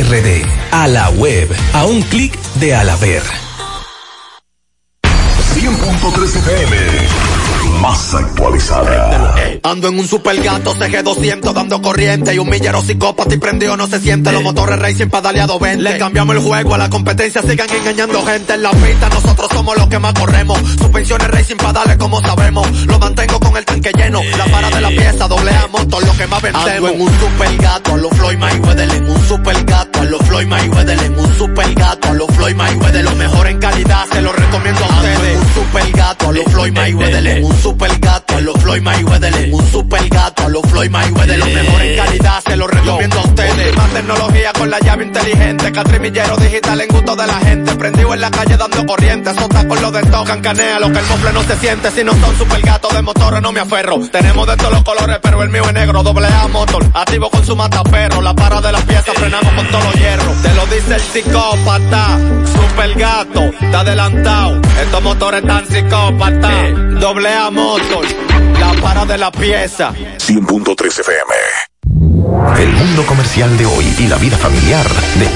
RD. A la web. A un clic de Alaber. 100.3 FM. Más actualizada. Ando en un super gato CG200 dando corriente y un millero psicópata y prendido no se siente. Los motores racing pedaleado 20. Le cambiamos el juego a la competencia, sigan engañando gente en la pista. Nosotros somos los que más corremos. Suspensiones racing pedales como sabemos. Lo mantengo con el tanque lleno. La para de la pieza, doble A motor, lo que más vendemos. Ando en un super gato, a los Floyd Mayweather en un super gato, a los Floyd Mayweather en un super gato, a los Floyd Mayweather, lo mejor en calidad, se lo recomiendo a ustedes. Un super gato, a los Floyd Mayweather en un super gato, a los Floyd Mayweather. Un super gato, a los Floyd Mayweather, lo mejor en calidad, se lo recomiendo a ustedes. Más tecnología con la llave inteligente, catrimillero digital en gusto de la gente, prendido en la calle dando corriente, sota con los de tocan canea, lo que el mofle no se siente, si no son super gatos de motores no me aferro. Tenemos de todos los colores, pero el mío es negro, doble A motor, activo con su mataperro, la para de las piezas frenamos con todos los hierros. Te lo dice el psicópata, super gato, está adelantado, estos motores tan psicópatas, doble A la para de la pieza. 100.3 FM. El mundo comercial de hoy y la vida familiar de